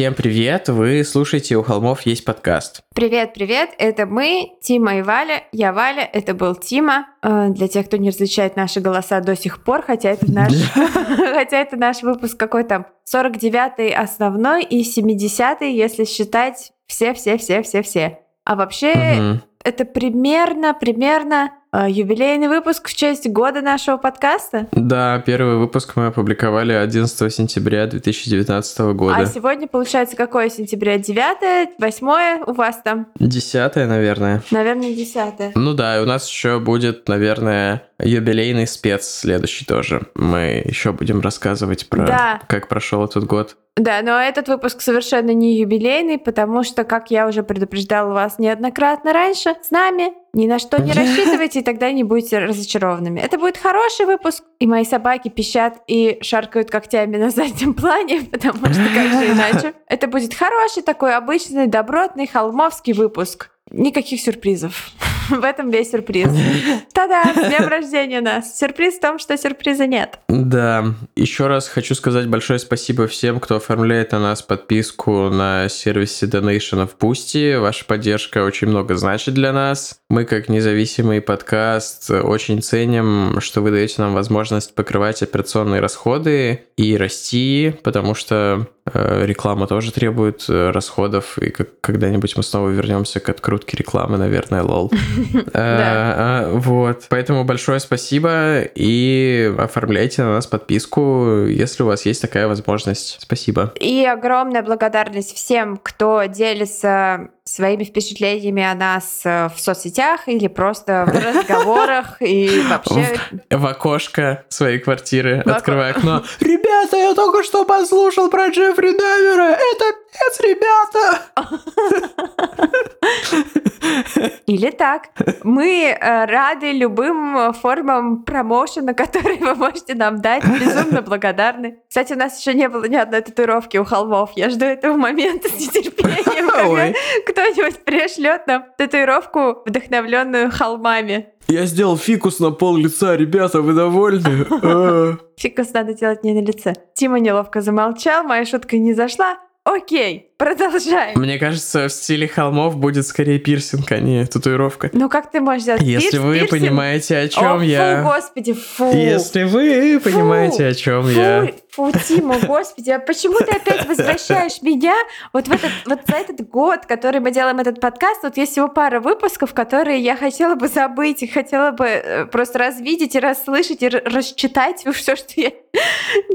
Всем привет! Вы слушаете «У холмов есть подкаст». Привет, привет! Это мы, Тима и Валя. Я Валя, это был Тима. Э, Для тех, кто не различает наши голоса до сих пор, хотя это наш, хотя это наш выпуск какой там 49-й основной и 70-й, если считать все-все-все-все-все. А вообще это примерно, примерно юбилейный выпуск в честь года нашего подкаста. Да, первый выпуск мы опубликовали 11 сентября 2019 А года. сегодня получается какое сентября? 9 8 у вас там? Десятое, наверное. Наверное, 10 Ну да, и у нас еще будет, наверное, юбилейный спец следующий тоже. Мы еще будем рассказывать про Да. как прошел этот год. Да, но этот выпуск совершенно не юбилейный, потому что, как я уже предупреждала вас неоднократно раньше, с нами ни на что не рассчитывайте, и тогда не будете разочарованными. Это будет хороший выпуск, и мои собаки пищат и шаркают когтями на заднем плане, потому что как же иначе. Это будет хороший такой обычный, добротный холмовский выпуск. Никаких сюрпризов. В этом весь сюрприз. Та-да, с днем рождения нас. Сюрприз в том, что сюрприза нет. Да, еще раз хочу сказать большое спасибо всем, кто оформляет на нас подписку на сервисе Donation в Пусти. Ваша поддержка очень много значит для нас. Мы, как независимый подкаст, очень ценим, что вы даете нам возможность покрывать операционные расходы и расти, потому что реклама тоже требует э, расходов, и как- когда-нибудь мы снова вернемся к открутке рекламы, наверное, лол. Э, э, Вот. Поэтому большое спасибо и оформляйте на нас подписку, если у вас есть такая возможность. Спасибо. И огромная благодарность всем, кто делится своими впечатлениями о нас э, в соцсетях или просто в разговорах и вообще... В окошко своей квартиры, открывая окно. Ребята, я только что послушал про Джеффри Дамера. Это пец, ребята. Или так. Мы э, рады любым э, формам промоушена, которые вы можете нам дать. Безумно благодарны. Кстати, у нас еще не было ни одной татуировки у холмов. Я жду этого момента с нетерпением, когда кто-нибудь пришлет нам татуировку, вдохновленную холмами. Я сделал фикус на пол лица, ребята, вы довольны? Э. Фикус надо делать не на лице. Тима неловко замолчал, моя шутка не зашла. Окей, продолжаем. Мне кажется, в стиле холмов будет скорее пирсинг, а не татуировка. Ну как ты можешь сделать Если пирс- вы пирсинг? понимаете, о О, чем фу, я. господи, фу. Если вы понимаете, о чем Фу, я. фу, Тима, господи, а почему ты опять возвращаешь меня вот в этот, вот за этот год, который мы делаем этот подкаст, вот есть всего пара выпусков, которые я хотела бы забыть, и хотела бы э, просто развидеть и расслышать, и расчитать все, что я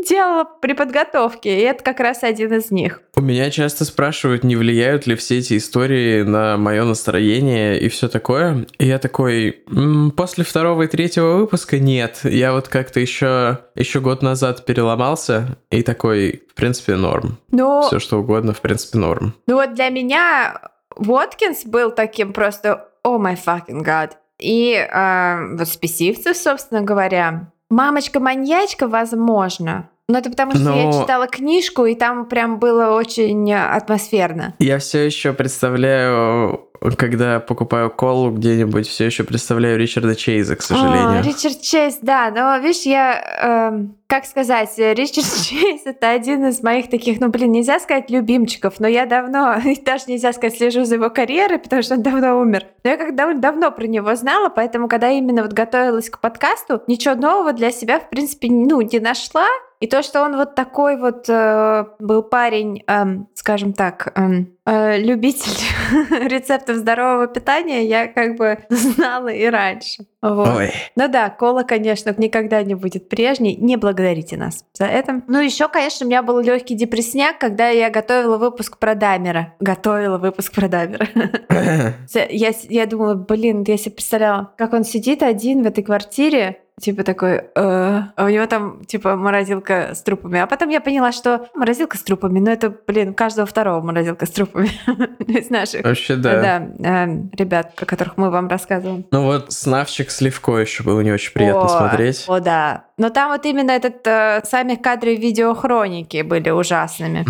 делала при подготовке, и это как раз один из них. У меня часто спрашивают, не влияют ли все эти истории на мое настроение и все такое. И я такой, «М, после второго и третьего выпуска нет. Я вот как-то еще еще год назад переломался и такой, в принципе, норм. Но Все что угодно, в принципе, норм. Ну вот для меня Воткинс был таким просто «Oh my fucking god». И э, вот спесивцев, собственно говоря, «Мамочка-маньячка», возможно. Но это потому, что я Но- читала книжку, и там прям было очень атмосферно. Я все еще представляю, когда покупаю колу где-нибудь, все еще представляю Ричарда Чейза, к сожалению. А, Ричард Чейз, да, но видишь, я, эм, как сказать, Ричард Чейз это один из моих таких, ну блин, нельзя сказать любимчиков, но я давно, даже нельзя сказать, слежу за его карьерой, потому что он давно умер. Но я как довольно давно про него знала, поэтому когда именно вот готовилась к подкасту, ничего нового для себя, в принципе, ну, не нашла. И то, что он вот такой вот э, был парень, эм, скажем так, эм, э, любитель рецептов здорового питания, я как бы знала и раньше. Вот. Ой. Ну да, кола, конечно, никогда не будет прежней. Не благодарите нас за это. Ну еще, конечно, у меня был легкий депрессняк, когда я готовила выпуск про Дамера. Готовила выпуск про Дамера. Я, я думала, блин, я себе представляла, как он сидит один в этой квартире, типа такой, э, а у него там типа морозилка с трупами. А потом я поняла, что морозилка с трупами, ну это, блин, каждого второго морозилка с трупами из наших. Вообще, да. Да, э, ребят, про которых мы вам рассказываем. Ну вот Снавчик Сливко еще было не очень приятно О, смотреть. О, да. Но там вот именно этот э, сами кадры видеохроники были ужасными.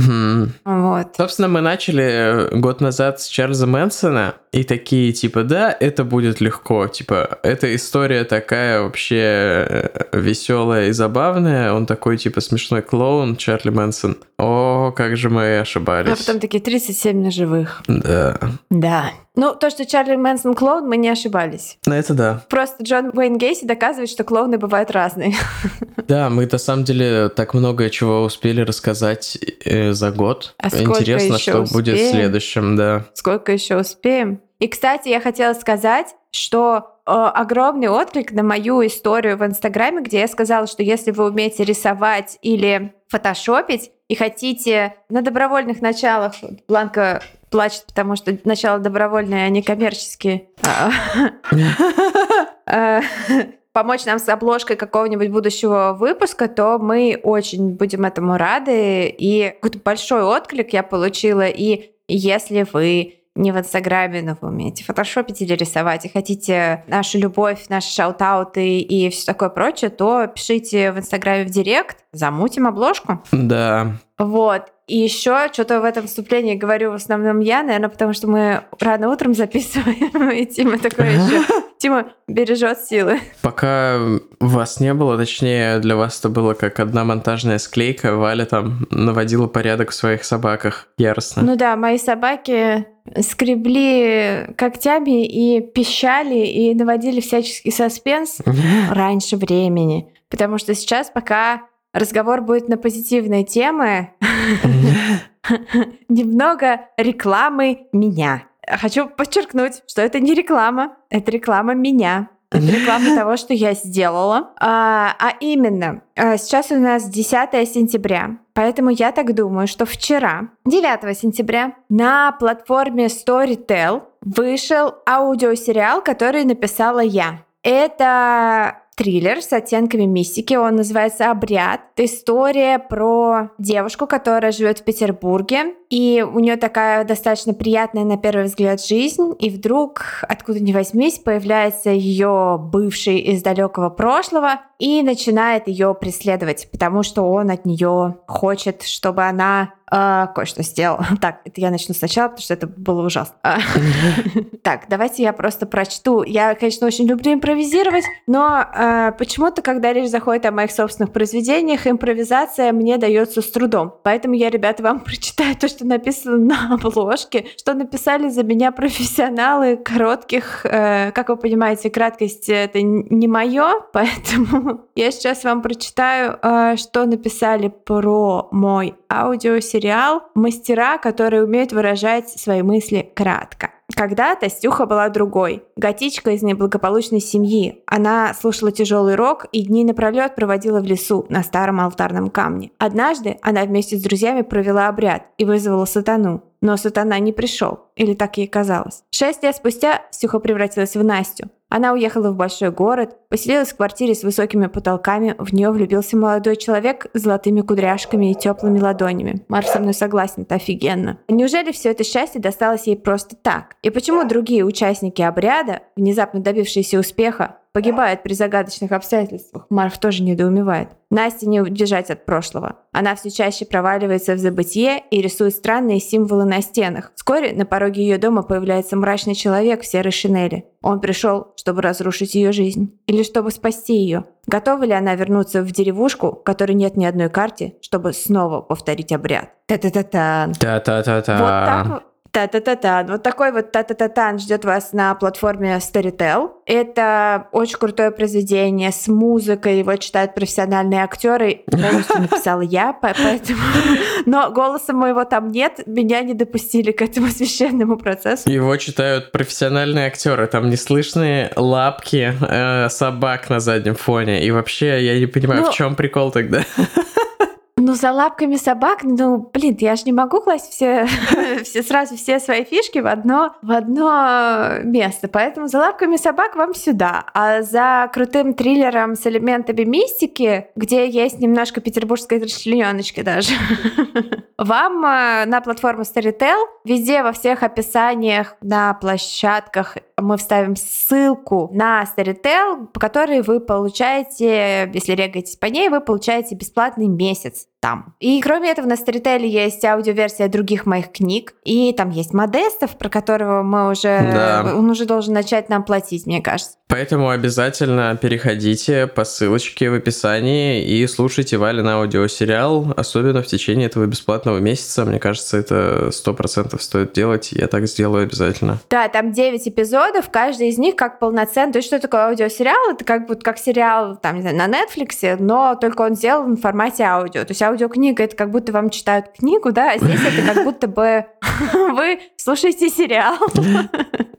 Вот. Собственно, мы начали год назад с Чарльза Мэнсона, и такие, типа, да, это будет легко. Типа, эта история такая вообще более веселая и забавная. Он такой, типа, смешной клоун Чарли Мэнсон. О, как же мы ошибались. А потом такие 37 ножевых. Да. Да. Ну, то, что Чарли Мэнсон клоун, мы не ошибались. На это да. Просто Джон Уэйн Гейси доказывает, что клоуны бывают разные. Да, мы на самом деле так много чего успели рассказать э, за год. А Интересно, что будет в успеем? следующем, да. Сколько еще успеем? И, кстати, я хотела сказать, что э, огромный отклик на мою историю в Инстаграме, где я сказала, что если вы умеете рисовать или фотошопить и хотите на добровольных началах, Бланка плачет, потому что начало добровольное, а не коммерческие, а, э, помочь нам с обложкой какого-нибудь будущего выпуска, то мы очень будем этому рады. И какой-то большой отклик я получила. И если вы не в Инстаграме, но вы умеете фотошопить или рисовать, и хотите нашу любовь, наши шаутауты и все такое прочее, то пишите в Инстаграме в Директ, замутим обложку. Да. Вот. И еще что-то в этом вступлении говорю в основном я, наверное, потому что мы рано утром записываем, и Тима такой еще... Тима бережет силы. Пока вас не было, точнее, для вас это было как одна монтажная склейка, Валя там наводила порядок в своих собаках яростно. Ну да, мои собаки скребли когтями и пищали, и наводили всяческий саспенс раньше времени. Потому что сейчас пока разговор будет на позитивные темы, немного рекламы меня. Хочу подчеркнуть, что это не реклама, это реклама меня. Это реклама того, что я сделала. А, а именно, а, сейчас у нас 10 сентября, поэтому я так думаю, что вчера, 9 сентября, на платформе Storytel вышел аудиосериал, который написала я. Это триллер с оттенками мистики. Он называется «Обряд». Это история про девушку, которая живет в Петербурге. И у нее такая достаточно приятная на первый взгляд жизнь. И вдруг, откуда ни возьмись, появляется ее бывший из далекого прошлого и начинает ее преследовать, потому что он от нее хочет, чтобы она э, кое-что сделала. Так, это я начну сначала, потому что это было ужасно. А, Так, давайте я просто прочту. Я, конечно, очень люблю импровизировать, но э, почему-то, когда речь заходит о моих собственных произведениях, импровизация мне дается с трудом. Поэтому я, ребята, вам прочитаю то, что написано на обложке, что написали за меня профессионалы коротких, э, как вы понимаете, краткость это н- не мое, поэтому я сейчас вам прочитаю, э, что написали про мой аудиосериал «Мастера, которые умеют выражать свои мысли кратко». Когда-то Стюха была другой. Готичка из неблагополучной семьи. Она слушала тяжелый рок и дни напролет проводила в лесу на старом алтарном камне. Однажды она вместе с друзьями провела обряд и вызвала сатану. Но сатана не пришел, или так ей казалось. Шесть лет спустя Стюха превратилась в Настю. Она уехала в большой город, поселилась в квартире с высокими потолками, в нее влюбился молодой человек с золотыми кудряшками и теплыми ладонями. Марк со мной согласен, это офигенно. Неужели все это счастье досталось ей просто так? И почему другие участники обряда, внезапно добившиеся успеха, погибают при загадочных обстоятельствах? Марф тоже недоумевает. Насте не убежать от прошлого. Она все чаще проваливается в забытье и рисует странные символы на стенах. Вскоре на пороге ее дома появляется мрачный человек в серой шинели. Он пришел, чтобы разрушить ее жизнь. Или чтобы спасти ее. Готова ли она вернуться в деревушку, в которой нет ни одной карты, чтобы снова повторить обряд? Та-та-та-та. Та-та-та-та. Вот так вот. Та-та-та-та. Вот такой вот та-та-та-тан ждет вас на платформе Storytel. Это очень крутое произведение с музыкой, его читают профессиональные актеры. Полностью написала я, по- поэтому... Но голоса моего там нет, меня не допустили к этому священному процессу. Его читают профессиональные актеры, там неслышные лапки э, собак на заднем фоне. И вообще, я не понимаю, Ну, в чем прикол тогда. Ну, за лапками собак, ну, блин, я же не могу класть все, все сразу все свои фишки в одно, в одно место. Поэтому за лапками собак вам сюда. А за крутым триллером с элементами мистики, где есть немножко петербургской расчлененочки даже, вам э, на платформу Storytel, везде во всех описаниях, на площадках мы вставим ссылку на Storytel, по которой вы получаете, если регаетесь по ней, вы получаете бесплатный месяц. just там. И кроме этого на Storytel есть аудиоверсия других моих книг, и там есть Модестов, про которого мы уже... Да. Он уже должен начать нам платить, мне кажется. Поэтому обязательно переходите по ссылочке в описании и слушайте Валин аудиосериал, особенно в течение этого бесплатного месяца. Мне кажется, это сто процентов стоит делать, я так сделаю обязательно. Да, там 9 эпизодов, каждый из них как полноценный. То есть что такое аудиосериал? Это как вот как сериал там, не знаю, на Netflix, но только он сделан в формате аудио. То есть аудиокнига — это как будто вам читают книгу, да, а здесь это как будто бы вы слушаете сериал.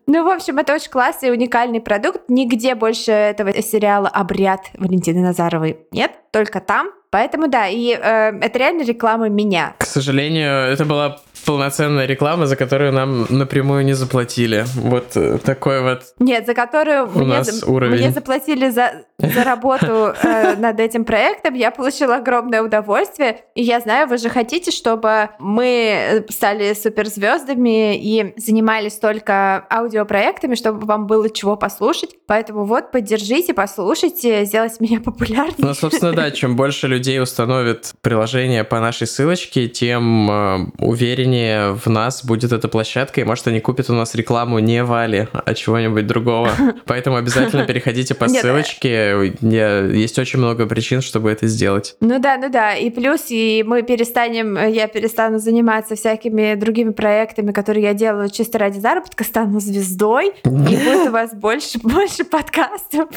Ну, в общем, это очень классный, уникальный продукт. Нигде больше этого сериала «Обряд» Валентины Назаровой нет, только там. Поэтому да, и э, это реально реклама меня. К сожалению, это была полноценная реклама, за которую нам напрямую не заплатили. Вот э, такой вот Нет, за которую У мне, нас уровень. мне заплатили за, за работу э, над этим проектом. Я получила огромное удовольствие. И я знаю, вы же хотите, чтобы мы стали суперзвездами и занимались только аудиопроектами, чтобы вам было чего послушать. Поэтому вот, поддержите, послушайте, сделайте меня популярнее. Ну, собственно, да, чем больше людей установит приложение по нашей ссылочке, тем э, увереннее в нас будет эта площадка, и может они купят у нас рекламу не Вали, а чего-нибудь другого. Поэтому обязательно переходите по э, ссылочке, есть очень много причин, чтобы это сделать. Ну да, ну да. И плюс, и мы перестанем, я перестану заниматься всякими другими проектами, которые я делаю чисто ради заработка, стану звездой, и будет у вас больше, больше подкастов.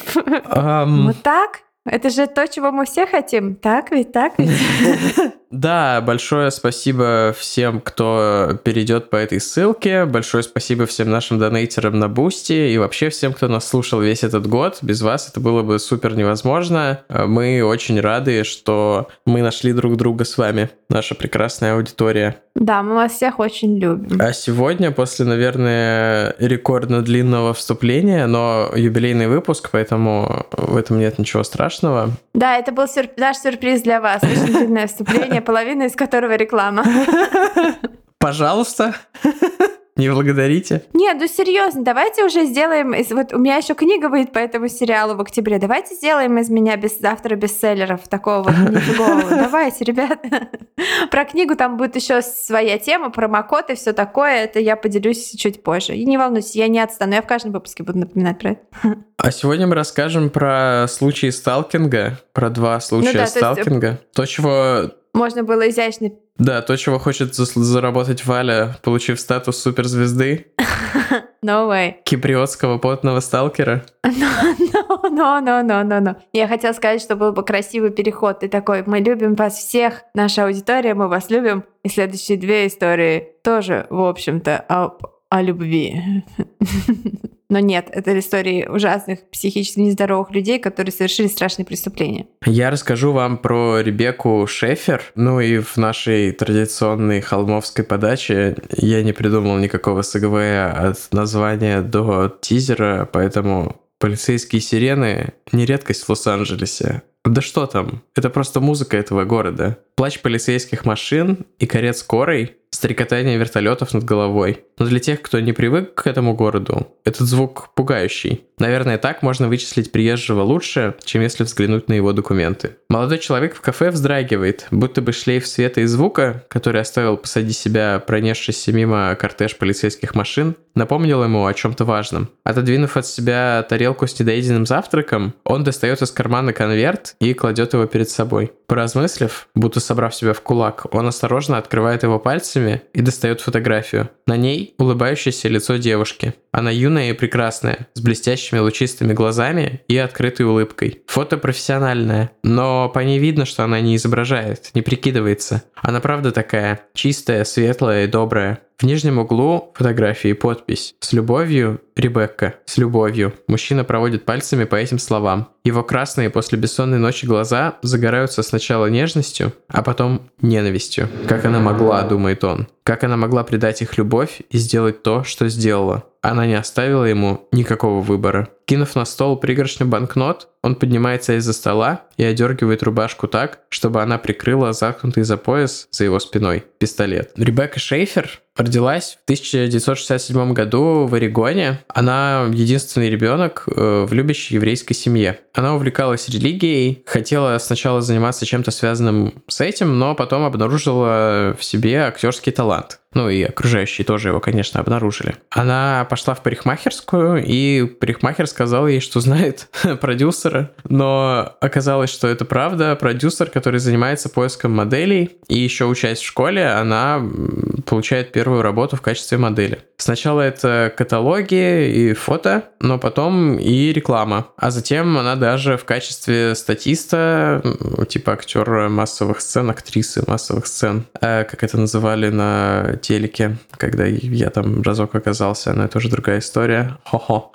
Ам, Вот так? Это же то, чего мы все хотим. Так ведь, так ведь? Да, большое спасибо всем, кто перейдет по этой ссылке. Большое спасибо всем нашим донейтерам на Бусти и вообще всем, кто нас слушал весь этот год. Без вас это было бы супер невозможно. Мы очень рады, что мы нашли друг друга с вами, наша прекрасная аудитория. Да, мы вас всех очень любим. А сегодня, после, наверное, рекордно длинного вступления, но юбилейный выпуск, поэтому в этом нет ничего страшного. Да, это был сюр- наш сюрприз для вас. Очень длинное вступление, половина из которого реклама. Пожалуйста, не благодарите. Нет, ну серьезно, давайте уже сделаем... из- Вот у меня еще книга выйдет по этому сериалу в октябре. Давайте сделаем из меня без, автора бестселлеров такого вот нифигового. Давайте, ребята. Про книгу там будет еще своя тема, промокод и все такое. Это я поделюсь чуть позже. И не волнуйтесь, я не отстану. Я в каждом выпуске буду напоминать про это. А сегодня мы расскажем про случаи сталкинга, про два случая Ну да, то есть, сталкинга. То, чего... Можно было изящно... Да, то, чего хочет заработать Валя, получив статус суперзвезды, No way. киприотского потного сталкера. No, no, no, no, no, no. Я хотела сказать, что был бы красивый переход. Ты такой, мы любим вас всех, наша аудитория, мы вас любим. И следующие две истории тоже, в общем-то, о, о любви. Но нет, это истории ужасных психически нездоровых людей, которые совершили страшные преступления. Я расскажу вам про Ребекку Шефер. Ну и в нашей традиционной холмовской подаче я не придумал никакого СГВ от названия до тизера, поэтому полицейские сирены не редкость в Лос-Анджелесе. Да что там, это просто музыка этого города. Плач полицейских машин и карет скорой, стрекотание вертолетов над головой. Но для тех, кто не привык к этому городу, этот звук пугающий. Наверное, так можно вычислить приезжего лучше, чем если взглянуть на его документы. Молодой человек в кафе вздрагивает, будто бы шлейф света и звука, который оставил позади себя пронесшийся мимо кортеж полицейских машин, напомнил ему о чем-то важном. Отодвинув от себя тарелку с недоеденным завтраком, он достает из кармана конверт и кладет его перед собой. Поразмыслив, будто собрав себя в кулак, он осторожно открывает его пальцами и достает фотографию. На ней улыбающееся лицо девушки. Она юная и прекрасная, с блестящими лучистыми глазами и открытой улыбкой. Фото профессиональное, но по ней видно, что она не изображает, не прикидывается. Она правда такая, чистая, светлая и добрая. В нижнем углу фотографии подпись «С любовью, Ребекка». С любовью. Мужчина проводит пальцами по этим словам. Его красные после бессонной ночи глаза загораются сначала нежностью, а потом ненавистью. Как она могла, думает он. Как она могла предать их любовь и сделать то, что сделала. Она не оставила ему никакого выбора. Кинув на стол пригоршню банкнот, он поднимается из-за стола и одергивает рубашку так, чтобы она прикрыла заткнутый за пояс за его спиной пистолет. Ребекка Шейфер родилась в 1967 году в Орегоне. Она единственный ребенок э, в любящей еврейской семье. Она увлекалась религией, хотела сначала заниматься чем-то связанным с этим, но потом обнаружила в себе актерский талант. Ну и окружающие тоже его, конечно, обнаружили. Она пошла в парикмахерскую, и парикмахер сказал ей, что знает продюсера, но оказалось, что это правда. Продюсер, который занимается поиском моделей, и еще учась в школе, она получает первую работу в качестве модели. Сначала это каталоги и фото, но потом и реклама. А затем она даже в качестве статиста, типа актера массовых сцен, актрисы массовых сцен, э, как это называли на телеке, когда я там разок оказался, но это уже другая история. Хо-хо.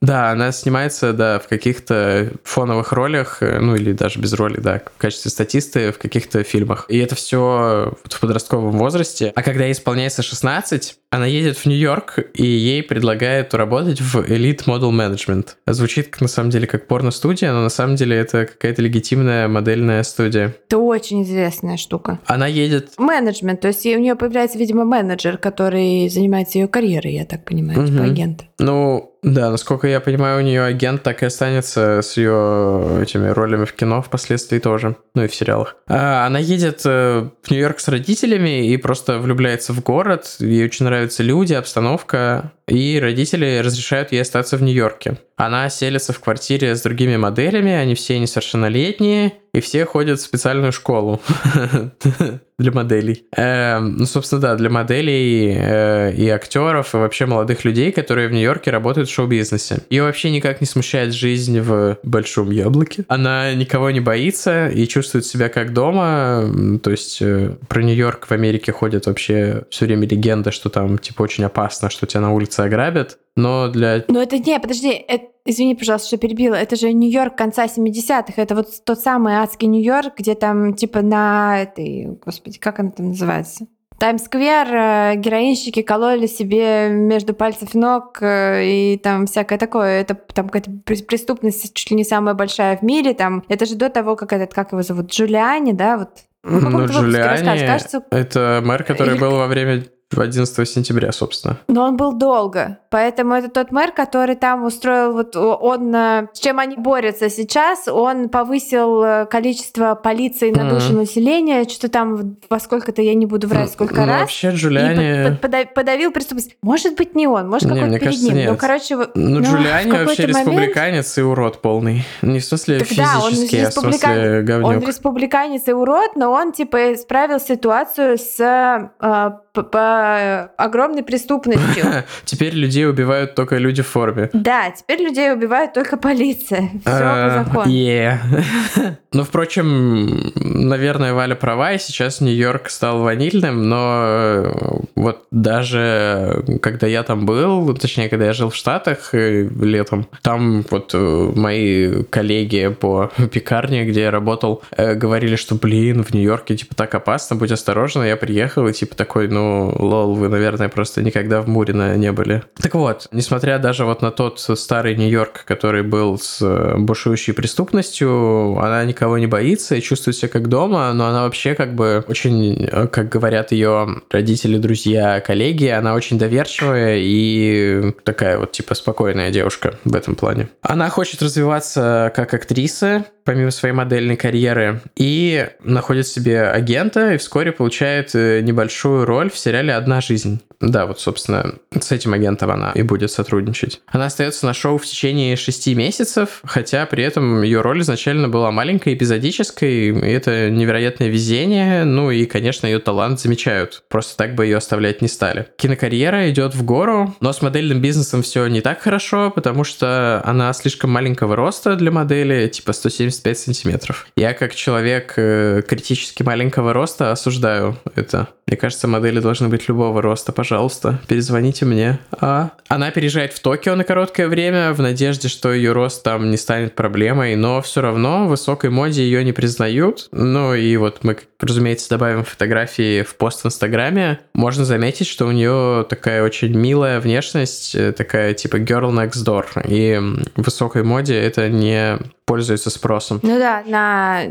Да, она снимается, да, в каких-то фоновых ролях, э, ну или даже без роли, да, в качестве статисты в каких-то фильмах. И это все в подростковом возрасте. А когда ей исполняется 16, она едет в Нью-Йорк, и ей предлагают работать в Elite Model Management. Звучит, на самом деле, как порно-студия, но на самом деле это какая-то легитимная модельная студия. Это очень известная штука. Она едет... Менеджмент, то есть у нее появляется, видимо, менеджер, который занимается ее карьерой, я так понимаю, угу. типа агент. Ну, да, насколько я понимаю, у нее агент так и останется с ее этими ролями в кино впоследствии тоже, ну и в сериалах. А, она едет э, в Нью-Йорк с родителями и просто влюбляется в город. Ей очень нравятся люди, обстановка, и родители разрешают ей остаться в Нью-Йорке. Она селится в квартире с другими моделями, они все несовершеннолетние, и все ходят в специальную школу для моделей. Э, ну, собственно, да, для моделей э, и актеров, и вообще молодых людей, которые в Нью-Йорке работают в шоу-бизнесе. Ее вообще никак не смущает жизнь в большом яблоке. Она никого не боится и чувствует себя как дома. То есть э, про Нью-Йорк в Америке ходят вообще все время легенда, что там типа очень опасно, что тебя на улице ограбят. Но для... Но это не, подожди, это, извини, пожалуйста, что перебила. Это же Нью-Йорк конца 70-х. Это вот тот самый адский Нью-Йорк, где там типа на этой, господи, как она там называется? Таймс-сквер, э, героинщики кололи себе между пальцев ног э, и там всякое такое. Это там какая-то преступность чуть ли не самая большая в мире. Там это же до того, как этот, как его зовут, Джулиани, да, вот. Ну, ну Джулиани, кажется... это мэр, который Или... был во время 11 сентября, собственно. Но он был долго. Поэтому это тот мэр, который там устроил, вот он, э, с чем они борются сейчас, он повысил э, количество полиции на душу mm-hmm. населения, что там во сколько-то, я не буду врать, сколько ну, раз. вообще Джулиани... Под, подавил преступность. Может быть, не он, может, какой-то перед кажется, ним. Нет. Ну, короче... Ну, ну Джулиани вообще момент... республиканец и урод полный. Не в смысле так физически, да, он а в смысле говнюк. Он республиканец и урод, но он, типа, исправил ситуацию с э, по, по огромной преступностью. Теперь людей убивают только люди в форме. Да, теперь людей убивают только полиция. Все по закону. Ну, впрочем, наверное, Валя права, и сейчас Нью-Йорк стал ванильным, но э, вот даже когда я там был, точнее, когда я жил в Штатах э, летом, там вот э, мои коллеги по пекарне, где я работал, говорили, что, блин, в Нью-Йорке, типа, так опасно, будь осторожна. Я приехал и, типа, такой, ну, лол, вы, наверное, просто никогда в Мурино не были. Так вот, несмотря даже вот на тот старый Нью-Йорк, который был с э, бушующей преступностью, она никого не боится и чувствует себя как дома, но она вообще как бы очень, э, как говорят ее родители, друзья, коллеги, она очень доверчивая и такая вот типа спокойная девушка в этом плане. Она хочет развиваться как актриса, помимо своей модельной карьеры, и находит себе агента, и вскоре получает э, небольшую роль в сериале «Одна жизнь». Да, вот, собственно, с этим агентом она и будет сотрудничать. Она остается на шоу в течение шести месяцев, хотя при этом ее роль изначально была маленькой, эпизодической, и это невероятное везение, ну и, конечно, ее талант замечают. Просто так бы ее оставлять не стали. Кинокарьера идет в гору, но с модельным бизнесом все не так хорошо, потому что она слишком маленького роста для модели, типа 175 сантиметров. Я как человек э, критически маленького роста осуждаю это. Мне кажется, модели должны быть любого роста, пожалуйста, перезвоните мне. А она переезжает в Токио на короткое время в надежде, что ее рост там не станет проблемой, но все равно в высокой моде ее не признают. Ну и вот мы, разумеется, добавим фотографии в пост в Инстаграме. Можно заметить, что у нее такая очень милая внешность, э, такая типа girl next door. И в высокой моде это не пользуется спросом. Ну да, на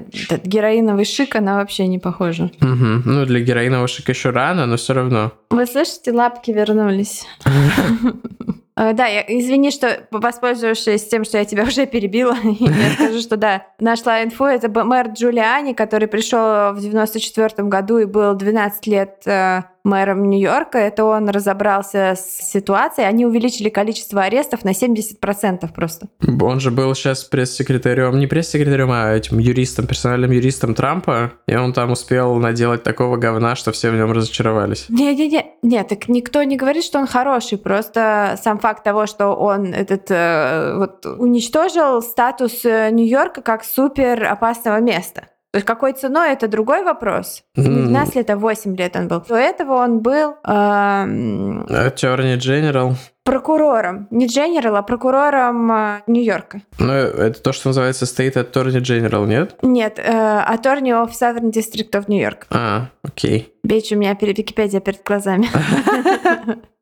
героиновый шик она вообще не похожа. Угу. Ну, для героинового шика еще рано, но все равно. Вы слышите, лапки вернулись. Э, да, я, извини, что воспользовавшись тем, что я тебя уже перебила, я скажу, что да, нашла инфу, это мэр Джулиани, который пришел в 94 году и был 12 лет э, мэром Нью-Йорка, это он разобрался с ситуацией, они увеличили количество арестов на 70% просто. Он же был сейчас пресс-секретарем, не пресс-секретарем, а этим юристом, персональным юристом Трампа, и он там успел наделать такого говна, что все в нем разочаровались. Не-не-не, нет, так никто не говорит, что он хороший, просто сам факт того, что он этот э, вот уничтожил статус э, Нью-Йорка как супер опасного места. То есть какой ценой это другой вопрос. Не 12 лет, а 8 лет он был. До этого он был... Эм... Attorney General. Прокурором. Не General, а прокурором э, Нью-Йорка. Ну, это то, что называется State Attorney General, нет? Нет, э, Attorney of Southern District of New York. А, окей. Бейч, у меня Википедия перед глазами.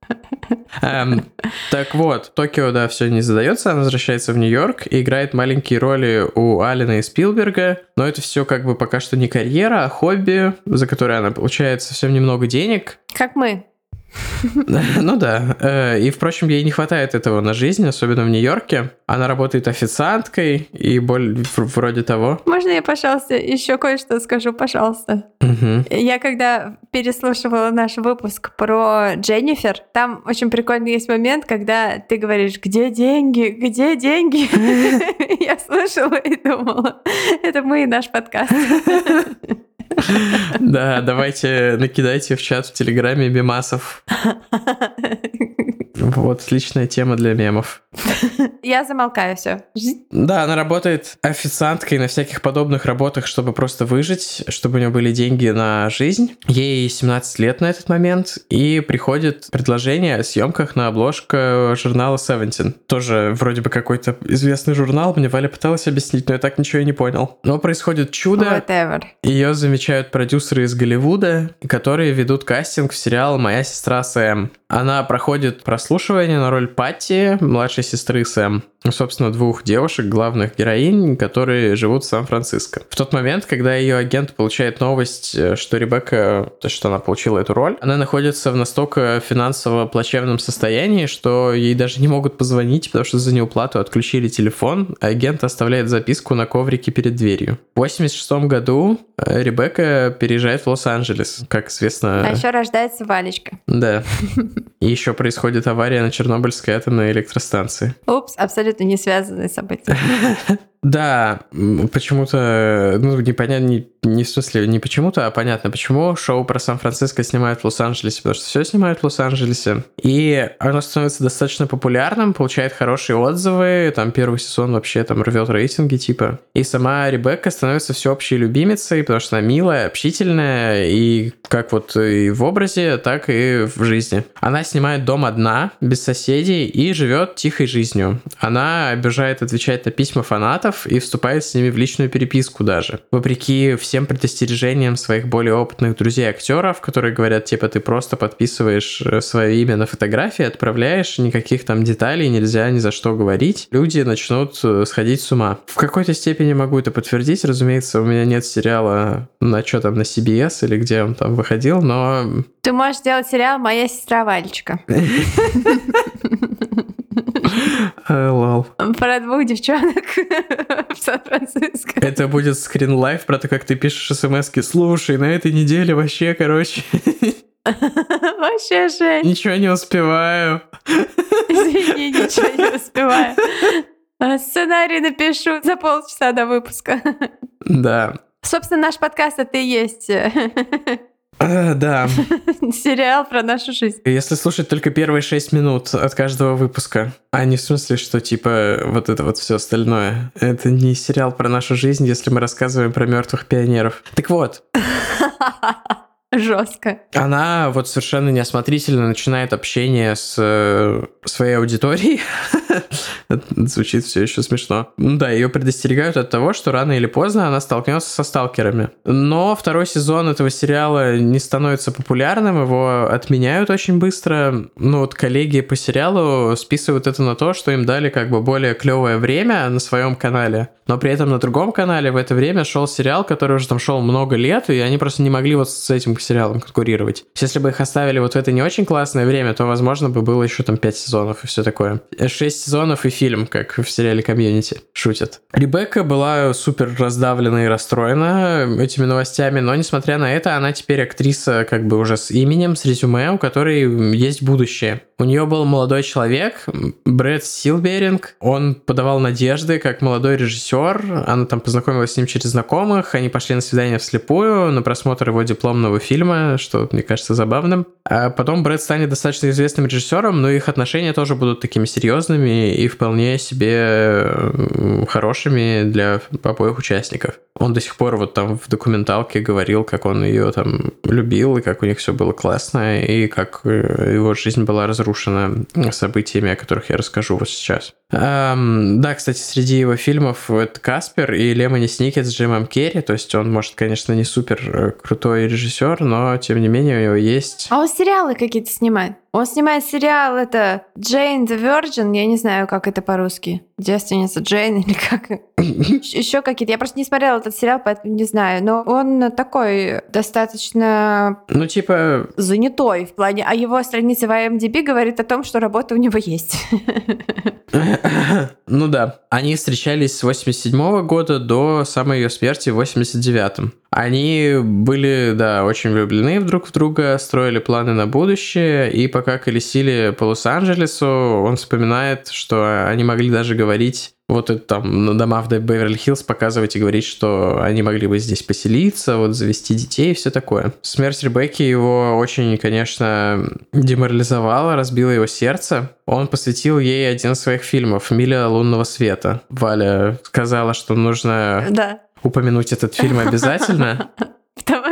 Эм, так вот, Токио, да, все не задается, она возвращается в Нью-Йорк и играет маленькие роли у Алина и Спилберга, но это все как бы пока что не карьера, а хобби, за которое она получает совсем немного денег. Как мы. Ну да. Э, и, впрочем, ей не хватает этого на жизнь, особенно в Нью-Йорке. Она работает официанткой и боль вроде того. Можно я, пожалуйста, еще кое-что скажу, пожалуйста? Угу. Я когда переслушивала наш выпуск про Дженнифер, там очень прикольный есть момент, когда ты говоришь, где деньги, где деньги? Я слушала и думала, это мы и наш подкаст. Да, давайте накидайте в чат в Телеграме мемасов. Вот, отличная тема для мемов. Я замолкаю все. Да, она работает официанткой на всяких подобных работах, чтобы просто выжить, чтобы у нее были деньги на жизнь. Ей 17 лет на этот момент, и приходит предложение о съемках на обложку журнала Seventeen. Тоже вроде бы какой-то известный журнал, мне Валя пыталась объяснить, но я так ничего и не понял. Но происходит чудо. Whatever. Ее замечают продюсеры из Голливуда, которые ведут кастинг в сериал «Моя сестра Сэм». Она проходит прослушивание на роль Патти, младшей сестры Сэм. Собственно, двух девушек, главных героинь, которые живут в Сан-Франциско. В тот момент, когда ее агент получает новость, э, что Ребекка, то, что она получила эту роль, она находится в настолько финансово плачевном состоянии, что ей даже не могут позвонить, потому что за неуплату отключили телефон, а агент оставляет записку на коврике перед дверью. В 86 году э, Ребекка переезжает в Лос-Анджелес, как известно. А еще рождается Валечка. Да. И еще происходит авария на Чернобыльской атомной электростанции. Упс, абсолютно не связанные события. Да, почему-то, ну, непонятно, не, не в смысле, не почему-то, а понятно, почему шоу про Сан-Франциско снимают в Лос-Анджелесе, потому что все снимают в Лос-Анджелесе. И оно становится достаточно популярным, получает хорошие отзывы, там первый сезон вообще там рвет рейтинги типа. И сама Ребекка становится всеобщей любимицей, потому что она милая, общительная, и как вот и в образе, так и в жизни. Она снимает дом одна, без соседей, и живет тихой жизнью. Она обижает отвечать на письма фанатов, фанатов и вступает с ними в личную переписку даже. Вопреки всем предостережениям своих более опытных друзей-актеров, которые говорят, типа, ты просто подписываешь э, свое имя на фотографии, отправляешь, никаких там деталей нельзя ни за что говорить, люди начнут э, сходить с ума. В какой-то степени могу это подтвердить, разумеется, у меня нет сериала на что там, на CBS или где он там выходил, но... Ты можешь сделать сериал «Моя сестра Валечка». Лол. Про двух девчонок в Сан-Франциско. Это будет скрин-лайф про то, как ты пишешь смс. Слушай, на этой неделе вообще, короче... Вообще, Жень. Ничего не успеваю. Извини, ничего не успеваю. А, сценарий напишу за полчаса до выпуска. Да. Собственно, наш подкаст это и есть а, да. Сериал про нашу жизнь. Если слушать только первые шесть минут от каждого выпуска, а не в смысле, что типа вот это вот все остальное. Это не сериал про нашу жизнь, если мы рассказываем про мертвых пионеров. Так вот. Жестко. Она вот совершенно неосмотрительно начинает общение с э, своей аудиторией. Звучит все еще смешно. Ну да, ее предостерегают от того, что рано или поздно она столкнется со сталкерами. Но второй сезон этого сериала не становится популярным, его отменяют очень быстро. Ну вот коллеги по сериалу списывают это на то, что им дали как бы более клевое время на своем канале. Но при этом на другом канале в это время шел сериал, который уже там шел много лет, и они просто не могли вот с этим сериалом конкурировать. Если бы их оставили вот в это не очень классное время, то, возможно, бы было еще там 5 сезонов и все такое. 6 сезонов и фильм, как в сериале «Community» шутят. Ребекка была супер раздавлена и расстроена этими новостями, но, несмотря на это, она теперь актриса как бы уже с именем, с резюме, у которой есть будущее. У нее был молодой человек, Брэд Силберинг. Он подавал надежды как молодой режиссер. Она там познакомилась с ним через знакомых. Они пошли на свидание вслепую, на просмотр его дипломного фильма, что мне кажется забавным. А потом Брэд станет достаточно известным режиссером, но их отношения тоже будут такими серьезными и вполне себе хорошими для обоих участников. Он до сих пор вот там в документалке говорил, как он ее там любил, и как у них все было классно, и как э, его жизнь была разрушена событиями, о которых я расскажу вот сейчас. Um, да, кстати, среди его фильмов это Каспер и Лемони Сникет с Джимом Керри, то есть он, может, конечно, не супер э, крутой режиссер, но, тем не менее, у него есть... А он сериалы какие-то снимает? Он снимает сериал, это Джейн the Virgin, я не знаю, как это по-русски. Девственница Джейн или как. Еще какие-то. Я просто не смотрела этот сериал, поэтому не знаю. Но он такой достаточно... Ну, типа... Занятой в плане... А его страница в IMDb говорит о том, что работа у него есть. Ну да. Они встречались с 87 года до самой ее смерти в 89-м. Они были, да, очень влюблены друг в друга, строили планы на будущее, и пока колесили по Лос-Анджелесу, он вспоминает, что они могли даже говорить вот это там на дома в Беверли-Хиллз показывать и говорить, что они могли бы здесь поселиться, вот завести детей и все такое. Смерть Ребекки его очень, конечно, деморализовала, разбила его сердце. Он посвятил ей один из своих фильмов «Миля лунного света». Валя сказала, что нужно да упомянуть этот фильм обязательно.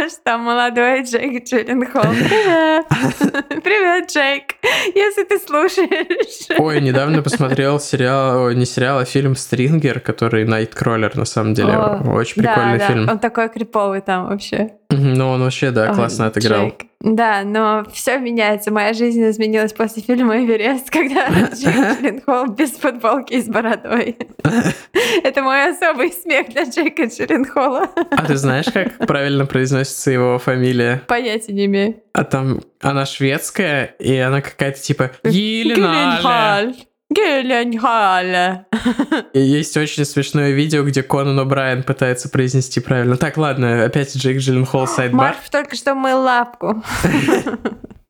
Что там молодой Джейк Джилленхол. Привет! Привет, Джейк! Если ты слушаешь. Ой, недавно посмотрел сериал, не сериал, а фильм «Стрингер», который Найткроллер, на самом деле. Очень прикольный фильм. Он такой криповый там вообще. Ну, он вообще, да, классно Ой, отыграл. Джейк. Да, но все меняется. Моя жизнь изменилась после фильма «Эверест», когда Джейк Джилленхол без футболки и с бородой. Это мой особый смех для Джейка Джилленхола. А ты знаешь, как правильно произносится его фамилия? Понятия не имею. А там она шведская, и она какая-то типа Гиленхаль. Геленхале. Есть очень смешное видео, где Конан О'Брайен пытается произнести правильно. Так, ладно, опять Джейк Джилленхол сайдбар. Марк только что мыл лапку.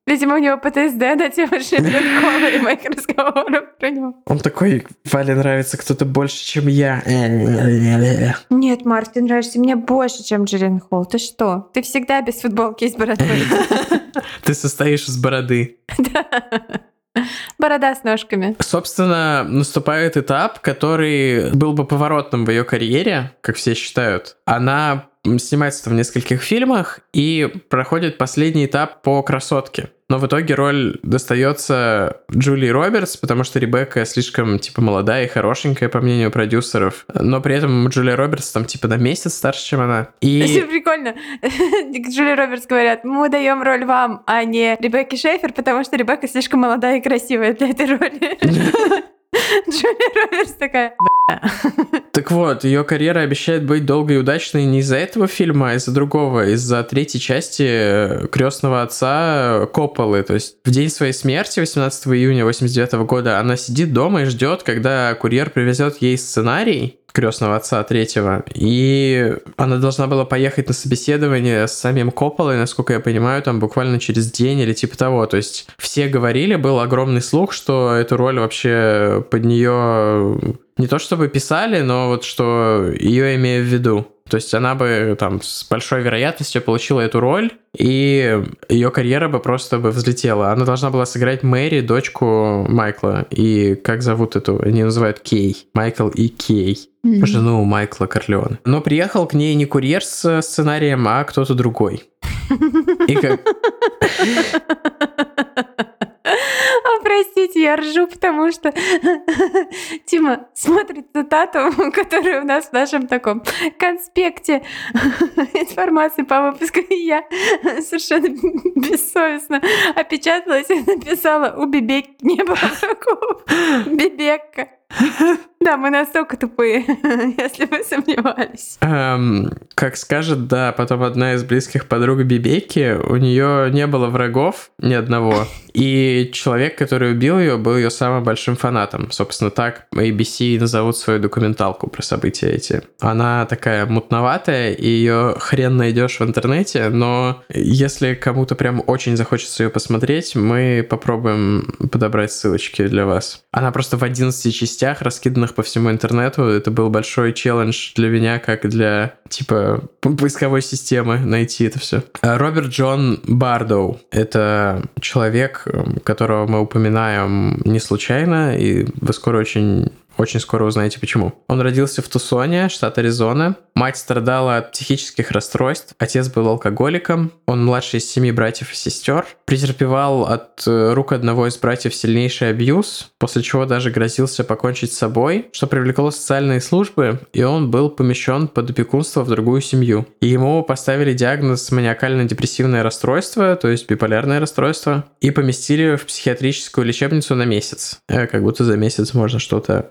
Видимо, у него ПТСД на тему Шиллинхола и моих разговоров про него. Он такой, Вале нравится кто-то больше, чем я. Нет, Марк, ты нравишься мне больше, чем Холл. Ты что? Ты всегда без футболки и с бородой. Ты состоишь из бороды. Да. Борода с ножками. Собственно, наступает этап, который был бы поворотным в ее карьере, как все считают. Она снимается в нескольких фильмах и проходит последний этап по красотке. Но в итоге роль достается Джулии Робертс, потому что Ребекка слишком, типа, молодая и хорошенькая, по мнению продюсеров. Но при этом Джулия Робертс там, типа, на месяц старше, чем она. И... Это прикольно. Джулия Робертс говорят, мы даем роль вам, а не Ребекке Шейфер, потому что Ребекка слишком молодая и красивая для этой роли. Джулия Робертс такая, так вот, ее карьера обещает быть долгой и удачной не из-за этого фильма, а из-за другого, из-за третьей части э, крестного отца Копполы. То есть в день своей смерти, 18 июня 89 года, она сидит дома и ждет, когда курьер привезет ей сценарий, крестного отца третьего. И она должна была поехать на собеседование с самим Копполой, насколько я понимаю, там буквально через день или типа того. То есть все говорили, был огромный слух, что эту роль вообще под нее не то чтобы писали, но вот что ее имею в виду. То есть она бы там с большой вероятностью получила эту роль, и ее карьера бы просто бы взлетела. Она должна была сыграть Мэри, дочку Майкла. И как зовут эту? Они называют Кей. Майкл и Кей. Mm-hmm. Жену Майкла Корлеона. Но приехал к ней не курьер с сценарием, а кто-то другой. И как... Простите, я ржу, потому что Тима смотрит цитату, которая у нас в нашем таком конспекте информации по выпуску, и я совершенно бессовестно опечаталась и написала «У Бибек не было врагов». Бибекка. Да, мы настолько тупые, если вы сомневались. Эм, как скажет, да, потом одна из близких подруг Бибеки, у нее не было врагов ни одного, и человек, который убил ее, был ее самым большим фанатом. Собственно, так ABC назовут свою документалку про события эти. Она такая мутноватая, и ее хрен найдешь в интернете, но если кому-то прям очень захочется ее посмотреть, мы попробуем подобрать ссылочки для вас. Она просто в 11 частях, раскиданных по всему интернету. Это был большой челлендж для меня, как для, типа, поисковой системы найти это все. А Роберт Джон Бардоу — это человек, которого мы упоминаем не случайно, и вы скоро очень очень скоро узнаете почему. Он родился в Тусоне, штат Аризона. Мать страдала от психических расстройств. Отец был алкоголиком. Он младший из семи братьев и сестер. Претерпевал от э, рук одного из братьев сильнейший абьюз, после чего даже грозился покончить с собой, что привлекло социальные службы, и он был помещен под опекунство в другую семью. И ему поставили диагноз маниакально-депрессивное расстройство, то есть биполярное расстройство, и поместили в психиатрическую лечебницу на месяц. Э, как будто за месяц можно что-то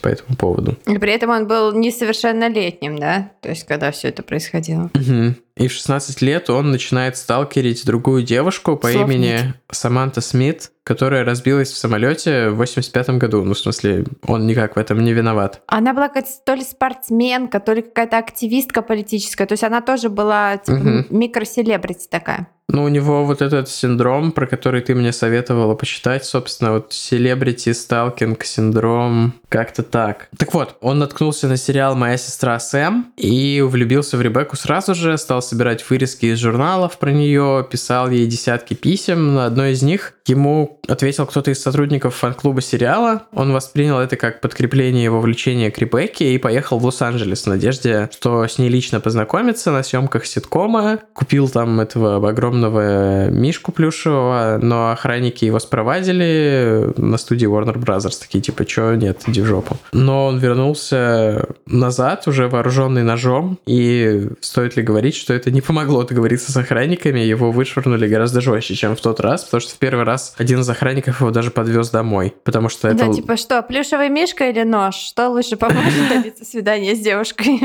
по этому поводу. И при этом он был несовершеннолетним, да? То есть, когда все это происходило. Угу. И в 16 лет он начинает сталкерить другую девушку по Слов имени. Саманта Смит, которая разбилась в самолете в 85 году. Ну, в смысле, он никак в этом не виноват. Она была какая-то то ли спортсменка, то ли какая-то активистка политическая. То есть она тоже была типа угу. микроселебрити такая. Ну, у него вот этот синдром, про который ты мне советовала почитать, собственно, вот селебрити сталкинг синдром, как-то так. Так вот, он наткнулся на сериал «Моя сестра Сэм» и влюбился в Ребекку сразу же, стал собирать вырезки из журналов про нее, писал ей десятки писем. На одной из них ему ответил кто-то из сотрудников фан-клуба сериала. Он воспринял это как подкрепление его влечения к Ребекке и поехал в Лос-Анджелес в надежде, что с ней лично познакомиться на съемках ситкома. Купил там этого огромного мишку плюшевого, но охранники его спровадили на студии Warner Brothers. Такие типа, чё, нет, иди в жопу. Но он вернулся назад, уже вооруженный ножом, и стоит ли говорить, что это не помогло договориться с охранниками, его вышвырнули гораздо жестче, чем в тот раз, потому что в первый раз один из охранников его даже подвез домой, потому что это... Да, типа что, плюшевый мишка или нож? Что лучше поможет добиться свидания с девушкой?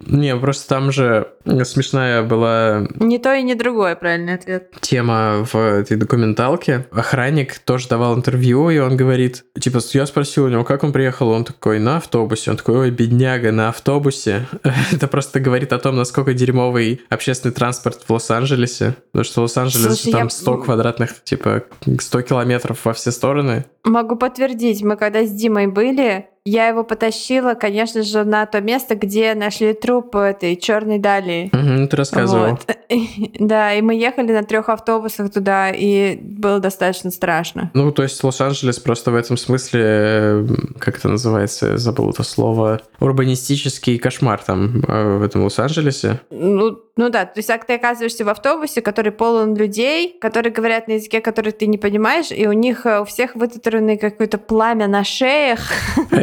Не, просто там же смешная была... Не то и не другое, правильный ответ. Тема в этой документалке. Охранник тоже давал интервью, и он говорит, типа, я спросил у него, как он приехал, он такой, на автобусе. Он такой, ой, бедняга, на автобусе. Это просто говорит о том, насколько дерьмовый общественный транспорт в Лос-Анджелесе. Потому что Лос-Анджелес там я... 100 квадратных, типа, 100 километров во все стороны. Могу подтвердить, мы когда с Димой были, я его потащила, конечно же, на то место, где нашли труп этой черной дали. Угу, ты рассказывал. Вот. Да, и мы ехали на трех автобусах туда, и было достаточно страшно. Ну, то есть Лос-Анджелес просто в этом смысле, как это называется, забыл это слово, урбанистический кошмар там э, в этом Лос-Анджелесе. Ну, ну да, то есть ты оказываешься в автобусе, который полон людей, которые говорят на языке, который ты не понимаешь, и у них э, у всех вытатуировано какое-то пламя на шеях.